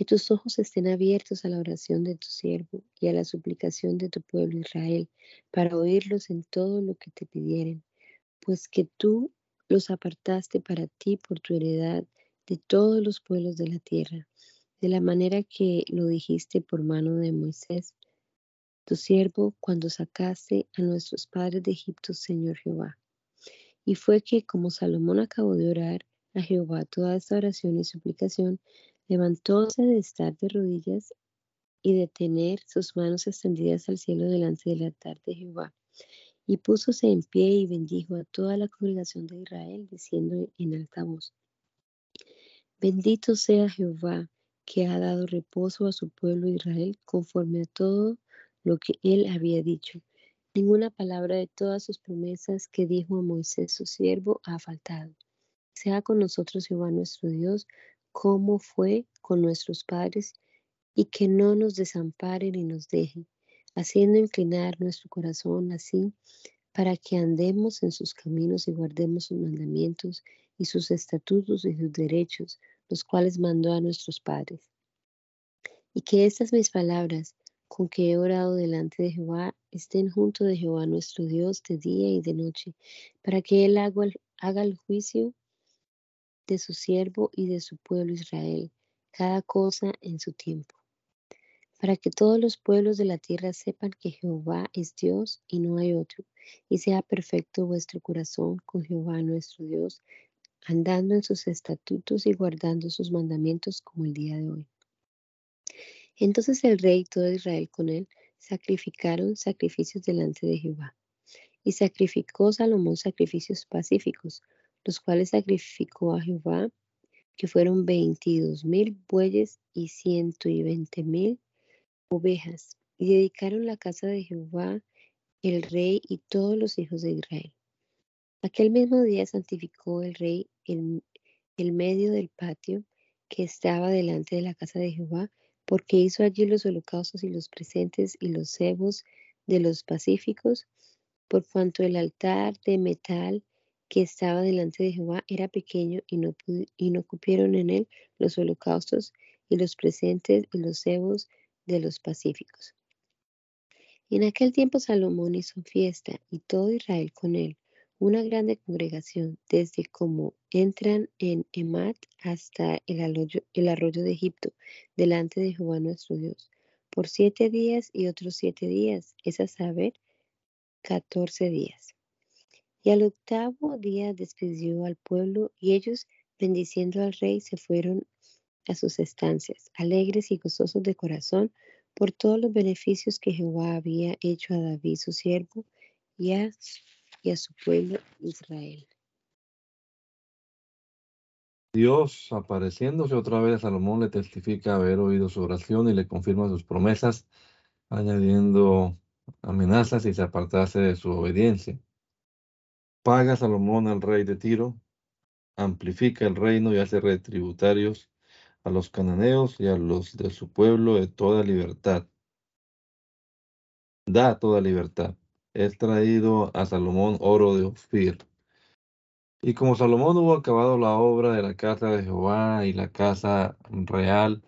Que tus ojos estén abiertos a la oración de tu siervo y a la suplicación de tu pueblo Israel, para oírlos en todo lo que te pidieren, pues que tú los apartaste para ti por tu heredad de todos los pueblos de la tierra, de la manera que lo dijiste por mano de Moisés, tu siervo, cuando sacaste a nuestros padres de Egipto, Señor Jehová. Y fue que, como Salomón acabó de orar a Jehová toda esta oración y suplicación, levantóse de estar de rodillas y de tener sus manos extendidas al cielo delante del altar de Jehová. Y púsose en pie y bendijo a toda la congregación de Israel, diciendo en alta voz, Bendito sea Jehová, que ha dado reposo a su pueblo Israel, conforme a todo lo que él había dicho. Ninguna palabra de todas sus promesas que dijo a Moisés su siervo ha faltado. Sea con nosotros Jehová nuestro Dios, como fue con nuestros padres, y que no nos desampare ni nos deje, haciendo inclinar nuestro corazón así, para que andemos en sus caminos y guardemos sus mandamientos y sus estatutos y sus derechos, los cuales mandó a nuestros padres. Y que estas mis palabras, con que he orado delante de Jehová, estén junto de Jehová nuestro Dios de día y de noche, para que Él haga el, haga el juicio de su siervo y de su pueblo Israel, cada cosa en su tiempo, para que todos los pueblos de la tierra sepan que Jehová es Dios y no hay otro, y sea perfecto vuestro corazón con Jehová nuestro Dios, andando en sus estatutos y guardando sus mandamientos como el día de hoy. Entonces el rey y todo Israel con él sacrificaron sacrificios delante de Jehová. Y sacrificó Salomón sacrificios pacíficos, los cuales sacrificó a Jehová, que fueron veintidós mil bueyes y ciento y veinte mil ovejas. Y dedicaron la casa de Jehová, el rey y todos los hijos de Israel. Aquel mismo día santificó el rey el, el medio del patio que estaba delante de la casa de Jehová porque hizo allí los holocaustos y los presentes y los cebos de los pacíficos, por cuanto el altar de metal que estaba delante de Jehová era pequeño y no, y no cupieron en él los holocaustos y los presentes y los cebos de los pacíficos. En aquel tiempo Salomón hizo fiesta y todo Israel con él, una grande congregación, desde como entran en Emat hasta el arroyo, el arroyo de Egipto, delante de Jehová nuestro Dios, por siete días y otros siete días, es a saber, catorce días. Y al octavo día despidió al pueblo y ellos, bendiciendo al rey, se fueron a sus estancias, alegres y gozosos de corazón por todos los beneficios que Jehová había hecho a David su siervo y a y a su pueblo Israel. Dios, apareciéndose otra vez a Salomón, le testifica haber oído su oración y le confirma sus promesas, añadiendo amenazas y se apartase de su obediencia. Paga Salomón al rey de Tiro, amplifica el reino y hace retributarios a los cananeos y a los de su pueblo de toda libertad. da toda libertad. Es traído a Salomón oro de Ofir. Y como Salomón hubo acabado la obra de la casa de Jehová y la casa real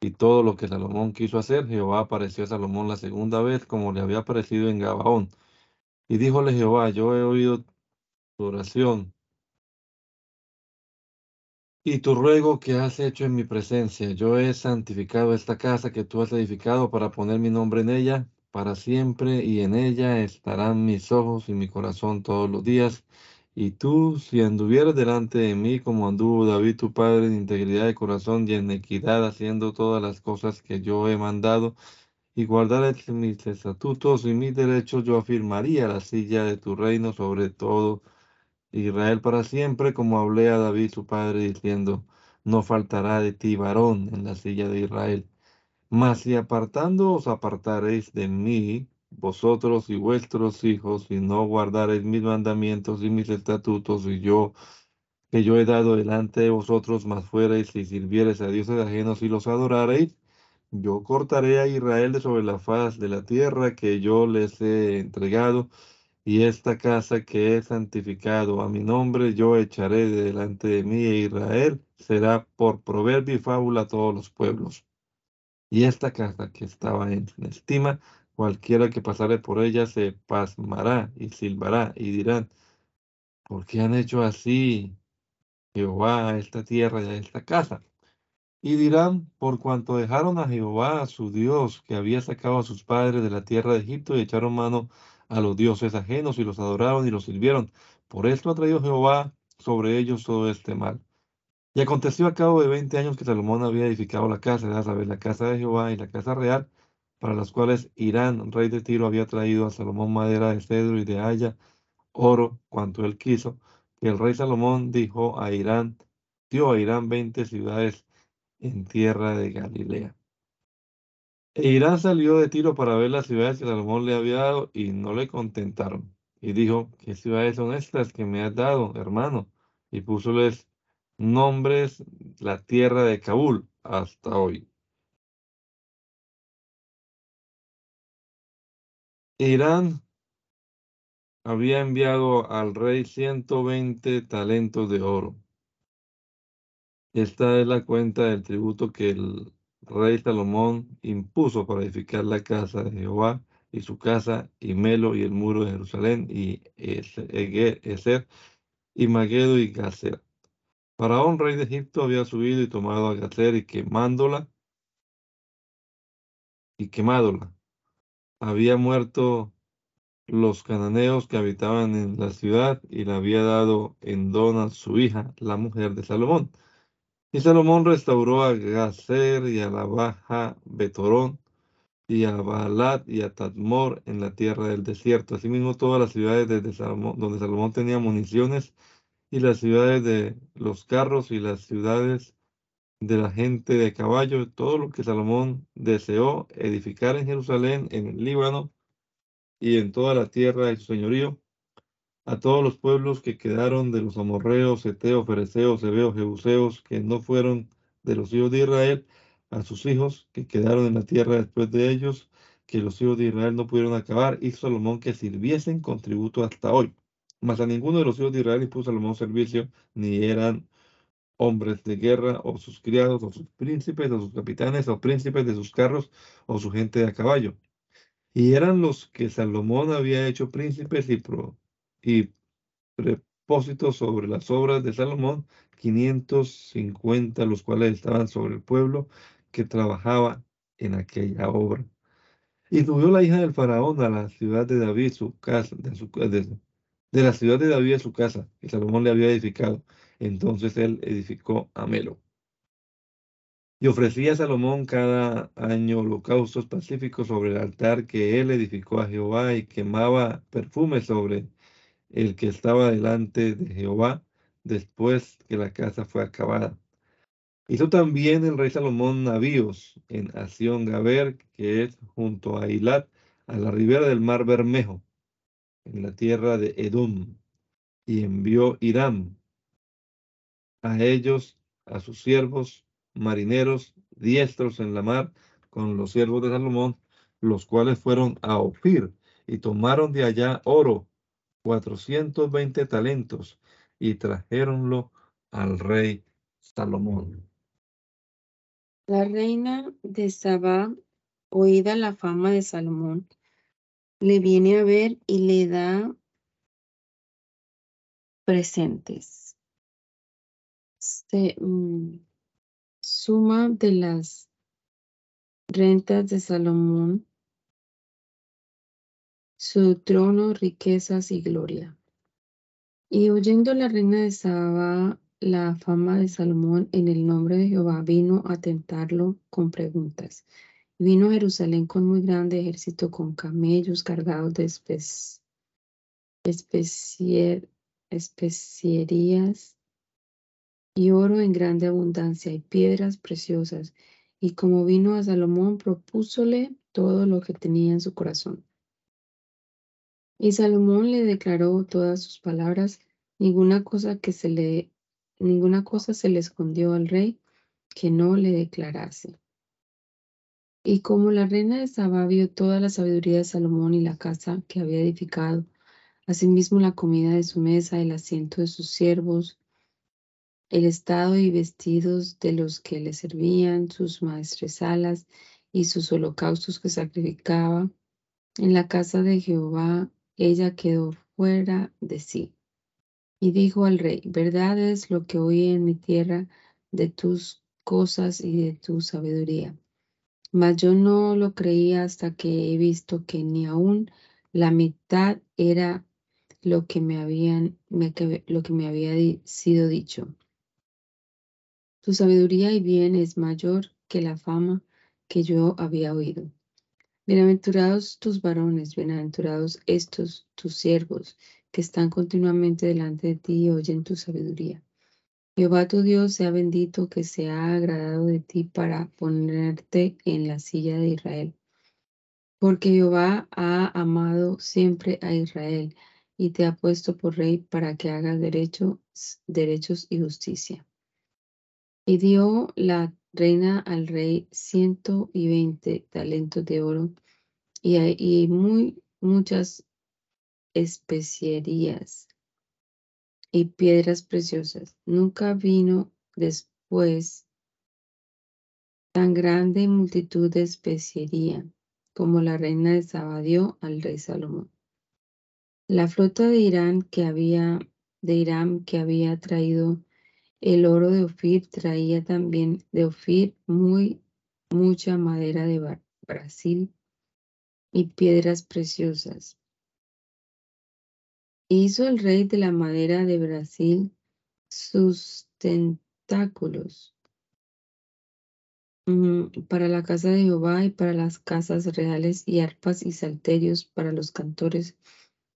y todo lo que Salomón quiso hacer, Jehová apareció a Salomón la segunda vez como le había aparecido en Gabaón. Y díjole Jehová, yo he oído oración y tu ruego que has hecho en mi presencia. Yo he santificado esta casa que tú has edificado para poner mi nombre en ella para siempre, y en ella estarán mis ojos y mi corazón todos los días. Y tú, si anduvieras delante de mí como anduvo David tu padre en integridad de corazón y en equidad, haciendo todas las cosas que yo he mandado, y guardares mis estatutos y mis derechos, yo afirmaría la silla de tu reino sobre todo Israel para siempre, como hablé a David su padre, diciendo, no faltará de ti varón en la silla de Israel. Mas si apartando os apartaréis de mí, vosotros y vuestros hijos, y no guardaréis mis mandamientos y mis estatutos, y yo, que yo he dado delante de vosotros, mas fuereis y sirviereis a dioses ajenos y los adoraréis, yo cortaré a Israel de sobre la faz de la tierra que yo les he entregado, y esta casa que he santificado a mi nombre, yo echaré de delante de mí, e Israel será por proverbio y fábula a todos los pueblos. Y esta casa que estaba en estima, cualquiera que pasare por ella se pasmará y silbará y dirán, ¿por qué han hecho así Jehová a esta tierra y a esta casa? Y dirán, por cuanto dejaron a Jehová, su Dios, que había sacado a sus padres de la tierra de Egipto y echaron mano a los dioses ajenos y los adoraron y los sirvieron. Por esto ha traído Jehová sobre ellos todo este mal. Y aconteció a cabo de veinte años que Salomón había edificado la casa, a saber, la casa de Jehová y la casa real, para las cuales Irán, rey de Tiro, había traído a Salomón madera de cedro y de haya, oro, cuanto él quiso, que el rey Salomón dijo a Irán, dio a Irán veinte ciudades en tierra de Galilea. Irán salió de Tiro para ver las ciudades que Salomón le había dado y no le contentaron. Y dijo, ¿qué ciudades son estas que me has dado, hermano? Y púsoles nombres la tierra de Kabul hasta hoy. Irán había enviado al rey 120 talentos de oro. Esta es la cuenta del tributo que el rey Salomón impuso para edificar la casa de Jehová y su casa, y Melo y el muro de Jerusalén, y Ezer, y Maguedo y Gazer. Faraón, rey de Egipto, había subido y tomado a Gazer y quemándola, y quemándola. Había muerto los cananeos que habitaban en la ciudad y la había dado en don a su hija, la mujer de Salomón. Y Salomón restauró a Gazer y a la baja Betorón y a Baalat y a Tadmor en la tierra del desierto. Asimismo, todas las ciudades donde Salomón tenía municiones y las ciudades de los carros y las ciudades de la gente de caballo, todo lo que Salomón deseó edificar en Jerusalén, en el Líbano y en toda la tierra de su señorío, a todos los pueblos que quedaron de los amorreos, eteos, fereceos, hebeos, jebuseos, que no fueron de los hijos de Israel, a sus hijos que quedaron en la tierra después de ellos, que los hijos de Israel no pudieron acabar, y Salomón que sirviesen con tributo hasta hoy. Mas a ninguno de los hijos de Israel impuso Salomón servicio, ni eran hombres de guerra, o sus criados, o sus príncipes, o sus capitanes, o príncipes de sus carros, o su gente de a caballo. Y eran los que Salomón había hecho príncipes y, pro, y prepósitos sobre las obras de Salomón, 550, los cuales estaban sobre el pueblo que trabajaba en aquella obra. Y subió la hija del faraón a la ciudad de David, su casa, de su, de, la ciudad de David su casa, que Salomón le había edificado. Entonces él edificó a Melo. Y ofrecía a Salomón cada año holocaustos pacíficos sobre el altar que él edificó a Jehová y quemaba perfume sobre el que estaba delante de Jehová después que la casa fue acabada. Hizo también el rey Salomón navíos en Asión Gaber, que es junto a Hilat, a la ribera del mar Bermejo en la tierra de Edom, y envió Irán a ellos, a sus siervos marineros diestros en la mar, con los siervos de Salomón, los cuales fueron a Ofir y tomaron de allá oro, 420 talentos, y trajeronlo al rey Salomón. La reina de Sabá, oída la fama de Salomón, le viene a ver y le da presentes. Se, mm, suma de las rentas de Salomón, su trono, riquezas y gloria. Y oyendo la reina de Saba la fama de Salomón en el nombre de Jehová, vino a tentarlo con preguntas. Vino a Jerusalén con muy grande ejército, con camellos cargados de especierías y oro en grande abundancia y piedras preciosas. Y como vino a Salomón, propúsole todo lo que tenía en su corazón. Y Salomón le declaró todas sus palabras, ninguna cosa que se le, ninguna cosa se le escondió al rey que no le declarase. Y como la reina de Saba vio toda la sabiduría de Salomón y la casa que había edificado, asimismo la comida de su mesa, el asiento de sus siervos, el estado y vestidos de los que le servían, sus maestresalas y sus holocaustos que sacrificaba, en la casa de Jehová ella quedó fuera de sí. Y dijo al rey, verdad es lo que oí en mi tierra de tus cosas y de tu sabiduría. Mas yo no lo creía hasta que he visto que ni aún la mitad era lo que me habían lo que me había sido dicho. Tu sabiduría y bien es mayor que la fama que yo había oído. Bienaventurados tus varones, bienaventurados estos tus siervos, que están continuamente delante de ti y oyen tu sabiduría. Jehová tu Dios sea bendito que se ha agradado de ti para ponerte en la silla de Israel. Porque Jehová ha amado siempre a Israel y te ha puesto por rey para que hagas derecho, derechos y justicia. Y dio la reina al rey ciento y veinte talentos de oro y, muy, muchas especierías y piedras preciosas. Nunca vino después tan grande multitud de especiería como la reina de Saba dio al rey Salomón. La flota de Irán que había de Irán que había traído el oro de Ofir traía también de Ofir muy mucha madera de Brasil y piedras preciosas. Hizo el rey de la madera de Brasil sus tentáculos para la casa de Jehová y para las casas reales y arpas y salterios para los cantores.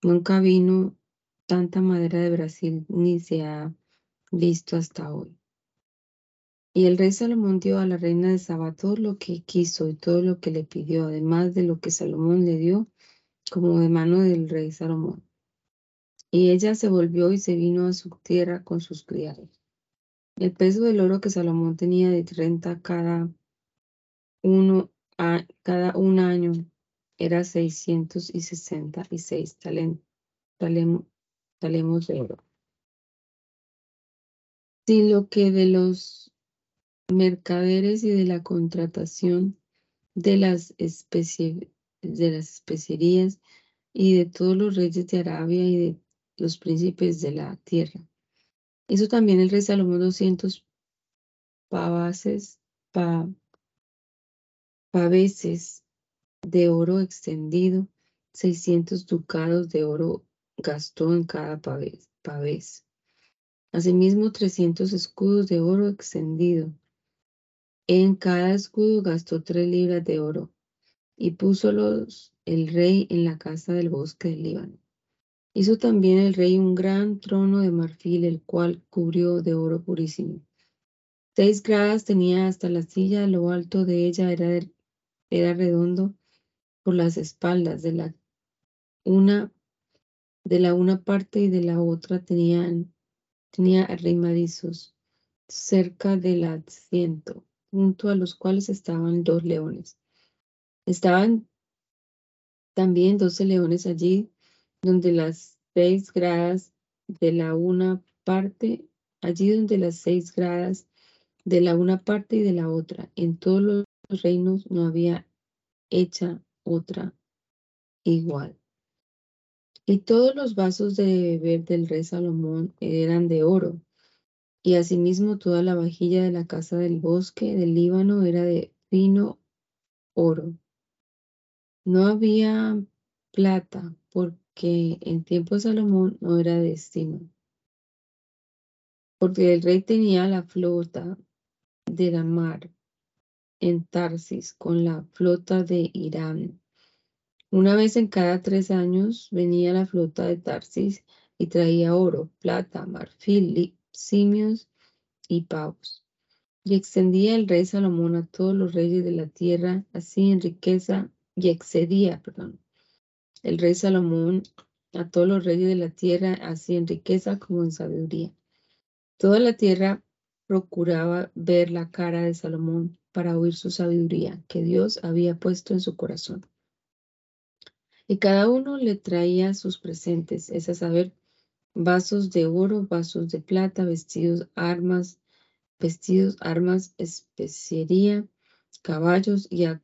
Nunca vino tanta madera de Brasil ni se ha visto hasta hoy. Y el rey Salomón dio a la reina de Saba todo lo que quiso y todo lo que le pidió, además de lo que Salomón le dio como de mano del rey Salomón. Y ella se volvió y se vino a su tierra con sus criados. El peso del oro que Salomón tenía de renta cada uno a, cada un año era seiscientos y sesenta y seis talemos de oro. Si lo que de los mercaderes y de la contratación de las, especie, de las especerías y de todos los reyes de Arabia y de los príncipes de la tierra. Hizo también el rey Salomón 200 pavases, pa, paveses de oro extendido, 600 ducados de oro gastó en cada pavés. pavés. Asimismo, 300 escudos de oro extendido. En cada escudo gastó tres libras de oro y púsolos el rey en la casa del bosque del Líbano. Hizo también el rey un gran trono de marfil, el cual cubrió de oro purísimo. Seis gradas tenía hasta la silla, lo alto de ella era, era redondo por las espaldas de la una de la una parte y de la otra tenían tenía arremadizos cerca del asiento, junto a los cuales estaban dos leones. Estaban También doce leones allí, donde las seis gradas de la una parte, allí donde las seis gradas de la una parte y de la otra. En todos los reinos no había hecha otra igual. Y todos los vasos de beber del rey Salomón eran de oro. Y asimismo toda la vajilla de la casa del bosque del Líbano era de fino oro. No había plata porque en tiempo de Salomón no era de estima. Porque el rey tenía la flota de la mar en Tarsis con la flota de Irán una vez en cada tres años venía la flota de Tarsis y traía oro, plata, marfil, simios y pavos. Y extendía el rey Salomón a todos los reyes de la tierra, así en riqueza, y excedía, perdón, el rey Salomón a todos los reyes de la tierra, así en riqueza como en sabiduría. Toda la tierra procuraba ver la cara de Salomón para oír su sabiduría que Dios había puesto en su corazón. Y cada uno le traía sus presentes, es a saber, vasos de oro, vasos de plata, vestidos, armas, vestidos, armas, especería, caballos y a,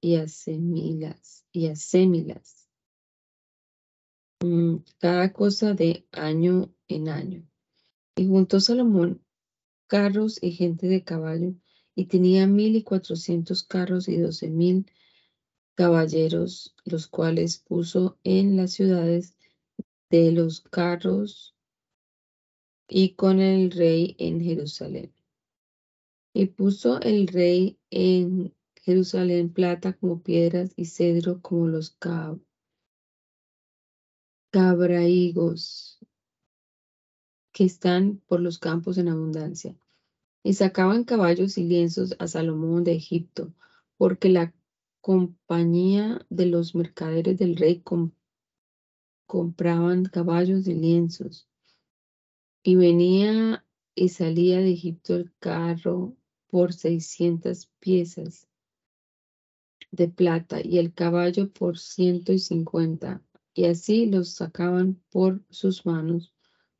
y asemilas, y asemilas. Mm, cada cosa de año en año. Y juntó Salomón carros y gente de caballo, y tenía mil y cuatrocientos carros y doce mil caballeros, los cuales puso en las ciudades de los carros y con el rey en Jerusalén. Y puso el rey en Jerusalén plata como piedras y cedro como los cabraigos que están por los campos en abundancia. Y sacaban caballos y lienzos a Salomón de Egipto, porque la compañía de los mercaderes del rey compraban caballos y lienzos. Y venía y salía de Egipto el carro por seiscientas piezas de plata y el caballo por ciento y cincuenta. Y así los sacaban por sus manos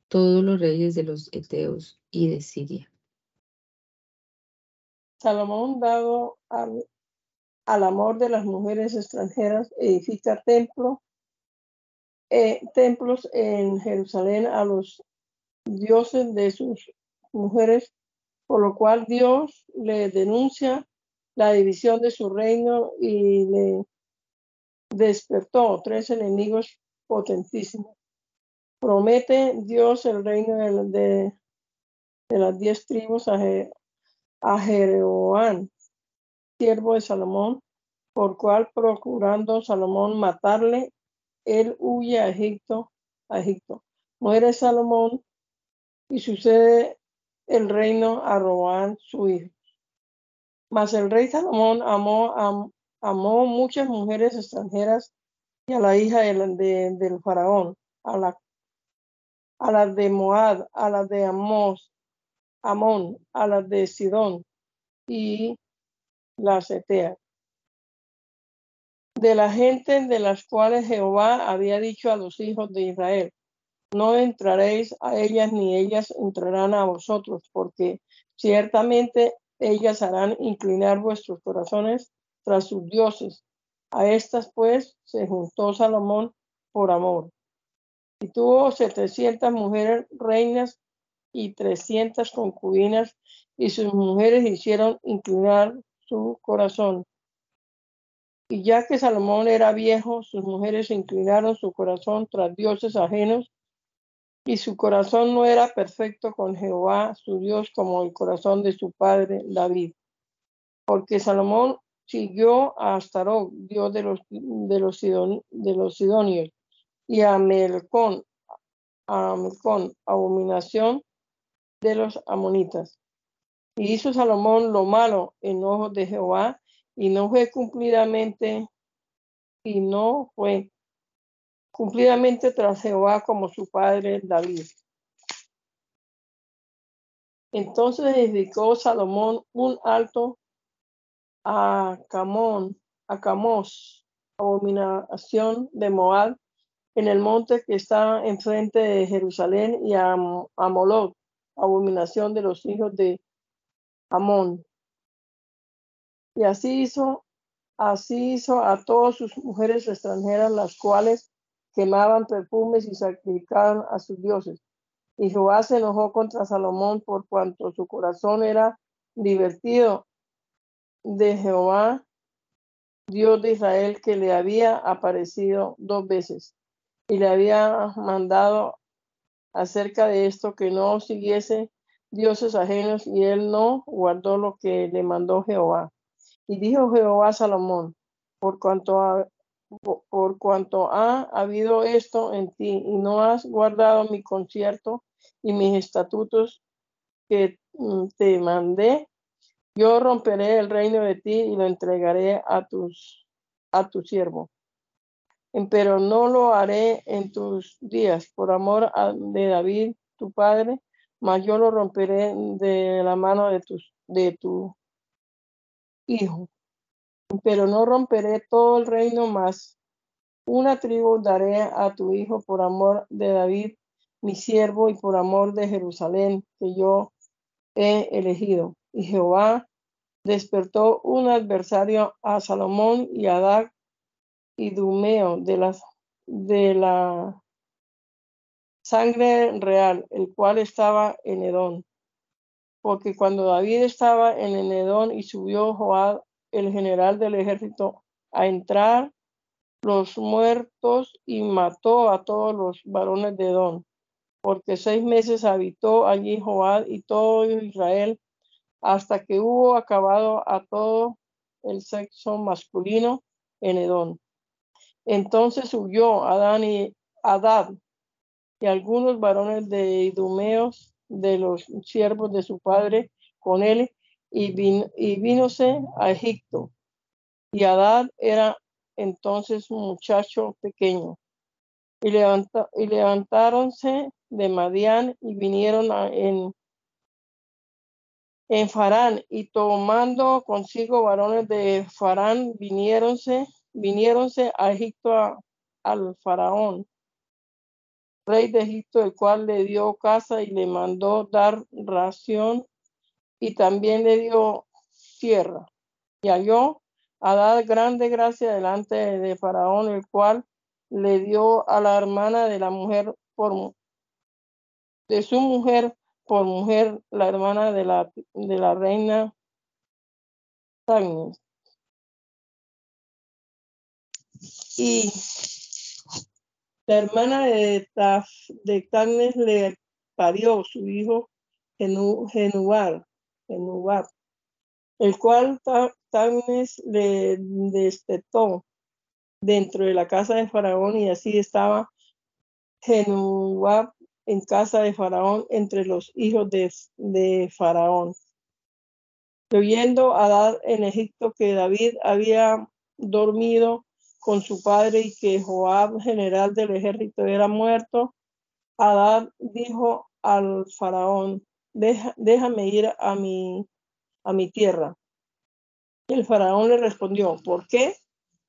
todos los reyes de los Eteos y de Siria. Salomón dado al al amor de las mujeres extranjeras, edifica templo, eh, templos en Jerusalén a los dioses de sus mujeres, por lo cual Dios le denuncia la división de su reino y le despertó tres enemigos potentísimos. Promete Dios el reino de, las diez tribus a, a Jeroboam, siervo de Salomón, por cual procurando Salomón matarle, él huye a Egipto, a Egipto. Muere Salomón y sucede el reino a Roán, su hijo. Mas el rey Salomón amó, amó muchas mujeres extranjeras y a la hija del faraón, a la, a de Moab, a las de Amos, Amón, a las de Sidón y las Eteas, de la gente de las cuales Jehová había dicho a los hijos de Israel, no entraréis a ellas ni ellas entrarán a vosotros, porque ciertamente ellas harán inclinar vuestros corazones tras sus dioses. A estas pues se juntó Salomón por amor. Y tuvo setecientas mujeres reinas y trescientas concubinas, y sus mujeres hicieron inclinar su corazón. Y ya que Salomón era viejo, sus mujeres inclinaron su corazón tras dioses ajenos, y su corazón no era perfecto con Jehová, su Dios, como el corazón de su padre David. Porque Salomón siguió a Astarot, Dios de los, de los, de los sidonios, y a Melcón, a Melcón, abominación de los amonitas. Y hizo Salomón lo malo en ojos de Jehová y no fue cumplidamente, y no fue cumplidamente tras Jehová como su padre David. Entonces edificó Salomón un alto a Camón, a Camos, abominación de Moab, en el monte que está enfrente de Jerusalén, y a, a Moloch, abominación de los hijos de Amón. Y así hizo, así hizo a todas sus mujeres extranjeras, las cuales quemaban perfumes y sacrificaban a sus dioses. Y Jehová se enojó contra Salomón por cuanto su corazón era divertido de Jehová, Dios de Israel, que le había aparecido dos veces y le había mandado acerca de esto que no siguiese dioses ajenos y él no guardó lo que le mandó Jehová. Y dijo Jehová a Salomón, por cuanto ha, habido esto en ti y no has guardado mi concierto y mis estatutos que mm, te mandé, yo romperé el reino de ti y lo entregaré a tus a tu siervo. Pero no lo haré en tus días por amor de David, tu padre, mas yo lo romperé de la mano de tu, de tu hijo. Pero no romperé todo el reino más. Una tribu daré a tu hijo por amor de David, mi siervo, y por amor de Jerusalén, que yo he elegido. Y Jehová despertó un adversario a Salomón y a y Dumeo de, las, de la sangre real, el cual estaba en Edón. Porque cuando David estaba en Edón y subió Joab, el general del ejército, a entrar los muertos y mató a todos los varones de Edón, porque seis meses habitó allí Joab y todo Israel, hasta que hubo acabado a todo el sexo masculino en Edón. Entonces huyó Adán y Adad y algunos varones de Idumeos de los siervos de su padre con él y, vino, y vínose a Egipto. Y Adad era entonces un muchacho pequeño. Y, levanta, y levantáronse de Madián y vinieron a, en, en Farán y tomando consigo varones de Farán viniéronse, viniéronse a Egipto al faraón rey de Egipto, el cual le dio casa y le mandó dar ración y también le dio tierra. Y halló a dar grande gracia delante de Faraón, el cual le dio a la hermana de la mujer por de su mujer por mujer, la hermana de la, de la reina Y la hermana de, Taf, de le parió su hijo Genubar, el cual Tafnes le destetó dentro de la casa de Faraón y así estaba Genubar en casa de Faraón entre los hijos de, de Faraón. Oyendo a dar en Egipto que David había dormido con su padre y que Joab, general del ejército, era muerto, Adad dijo al faraón, déjame ir a mi, a mi tierra. El faraón le respondió, ¿por qué?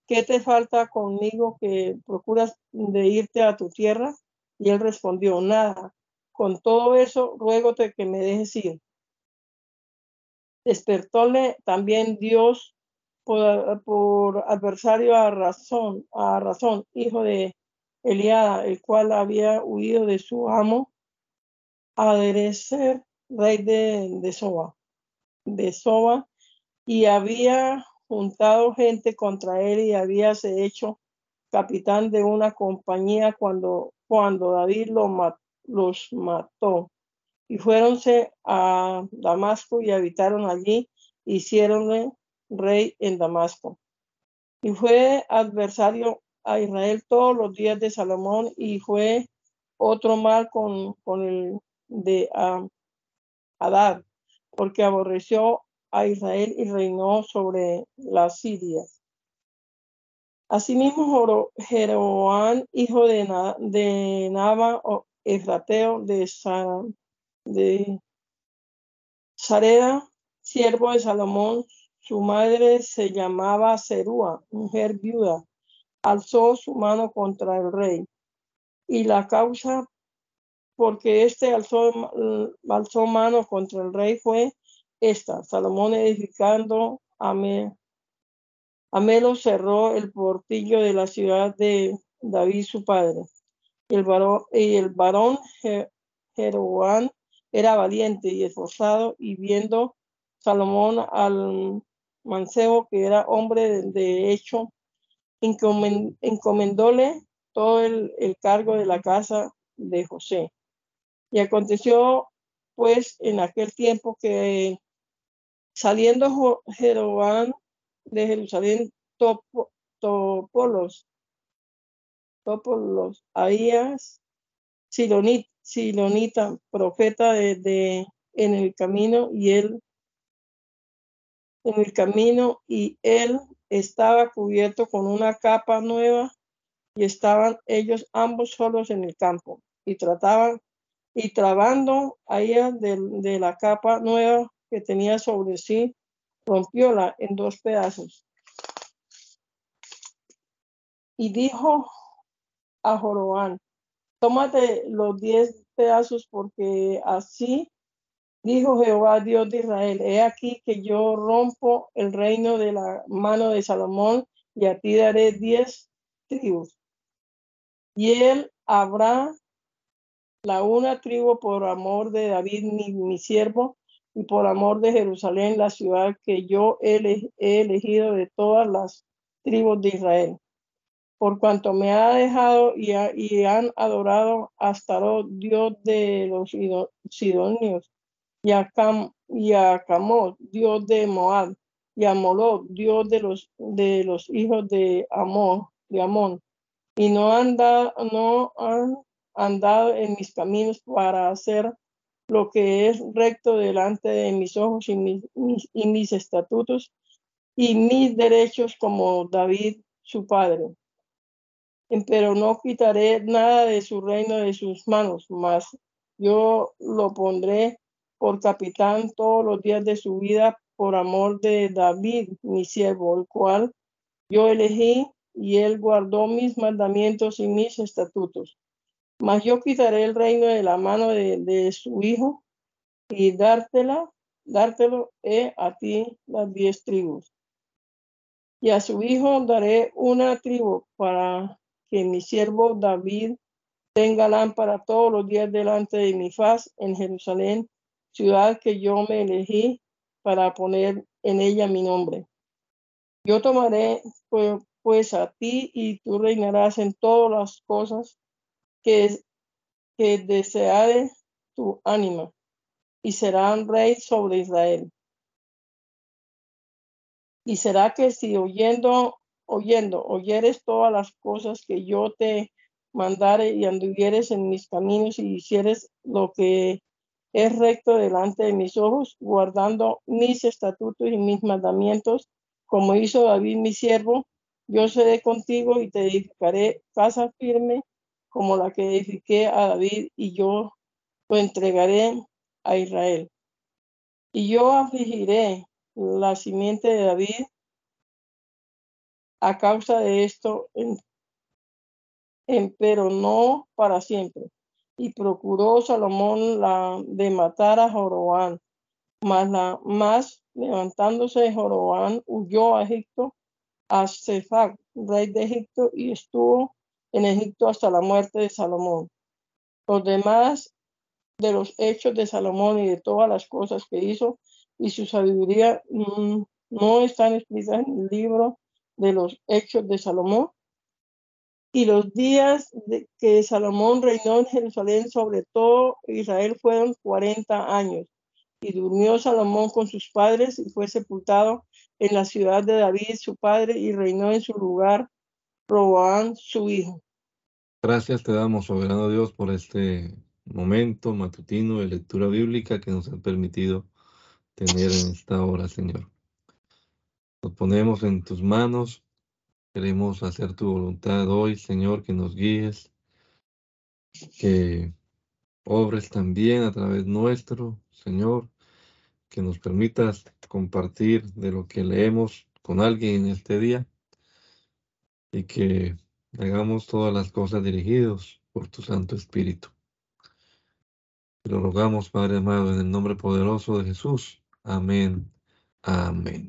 ¿Qué te falta conmigo que procuras de irte a tu tierra? Y él respondió, nada. Con todo eso, ruégote que me dejes ir. Despertóle también Dios por, adversario a razón, a razón, hijo de Eliada, el cual había huido de su amo, Aderecer, rey de, de Soba, de Soba, y había juntado gente contra él y habíase hecho capitán de una compañía cuando, cuando David los mató. Y fuéronse a Damasco y habitaron allí, hicieronle rey en Damasco. Y fue adversario a Israel todos los días de Salomón y fue otro mal con, con el de uh, Adad, porque aborreció a Israel y reinó sobre la Siria. Asimismo, Jeroán, hijo de, de Nava, Efrateo de, de Sareda, siervo de Salomón, su madre se llamaba Serúa, mujer viuda, alzó su mano contra el rey. Y la causa porque éste alzó, alzó mano contra el rey fue esta, Salomón edificando Amé. Amelo cerró el portillo de la ciudad de David su padre. El varón, y el varón Jeroboam era valiente y esforzado, y viendo Salomón al mancebo, que era hombre de, hecho, encomendóle todo el, el, cargo de la casa de José. Y aconteció, pues, en aquel tiempo que saliendo Jeroboam de Jerusalén, Topolos, Topolos, Ahías, Silonita, Silonita, profeta de, en el camino, y él en el camino, y él estaba cubierto con una capa nueva, y estaban ellos ambos solos en el campo, y trataban, y trabando allá de, la capa nueva que tenía sobre sí, rompióla en dos pedazos. Y dijo a Joroán, tómate los diez pedazos porque así dijo Jehová Dios de Israel, he aquí que yo rompo el reino de la mano de Salomón y a ti daré diez tribus. Y él habrá la una tribu por amor de David, mi, siervo, y por amor de Jerusalén, la ciudad que yo he elegido de todas las tribus de Israel. Por cuanto me ha dejado y, han adorado hasta los Dios de los Sidonios, y a, Cam, y a Dios de Moab, y a Moloch, Dios de los, de los hijos de Amón, de Amón, y no han, no han andado en mis caminos para hacer lo que es recto delante de mis ojos y mis, y mis estatutos y mis derechos como David su padre. Pero no quitaré nada de su reino de sus manos, mas yo lo pondré por capitán todos los días de su vida por amor de David, mi siervo, el cual yo elegí y él guardó mis mandamientos y mis estatutos. Mas yo quitaré el reino de la mano de, su hijo y dártela, dártelo a ti las diez tribus. Y a su hijo daré una tribu para que mi siervo David tenga lámpara todos los días delante de mi faz en Jerusalén, ciudad que yo me elegí para poner en ella mi nombre. Yo tomaré pues, pues a ti y tú reinarás en todas las cosas que, que deseare tu ánima, y serán rey sobre Israel. Y será que si oyendo, oyendo, oyeres todas las cosas que yo te mandare y anduvieres en mis caminos y hicieres lo que es recto delante de mis ojos, guardando mis estatutos y mis mandamientos, como hizo David mi siervo, yo seré contigo y te edificaré casa firme como la que edifiqué a David, y yo lo entregaré a Israel. Y yo afligiré la simiente de David a causa de esto, en, pero no para siempre. Y procuró Salomón la, de matar a Joroán, mas, la, más levantándose Joroán huyó a Egipto, a Cefac, rey de Egipto, y estuvo en Egipto hasta la muerte de Salomón. Los demás de los hechos de Salomón y de todas las cosas que hizo y su sabiduría mm, no están escritas en el libro de los hechos de Salomón. Y los días de que Salomón reinó en Jerusalén sobre todo Israel fueron 40 años. Y durmió Salomón con sus padres y fue sepultado en la ciudad de David, su padre, y reinó en su lugar Roboán, su hijo. Gracias te damos, soberano Dios, por este momento matutino de lectura bíblica que nos ha permitido tener en esta hora, Señor. Nos ponemos en tus manos. Queremos hacer tu voluntad hoy, Señor, que nos guíes, que obres también a través nuestro, Señor, que nos permitas compartir de lo que leemos con alguien en este día y que hagamos todas las cosas dirigidos por tu Santo Espíritu. Te lo rogamos, Padre amado, en el nombre poderoso de Jesús. Amén. Amén.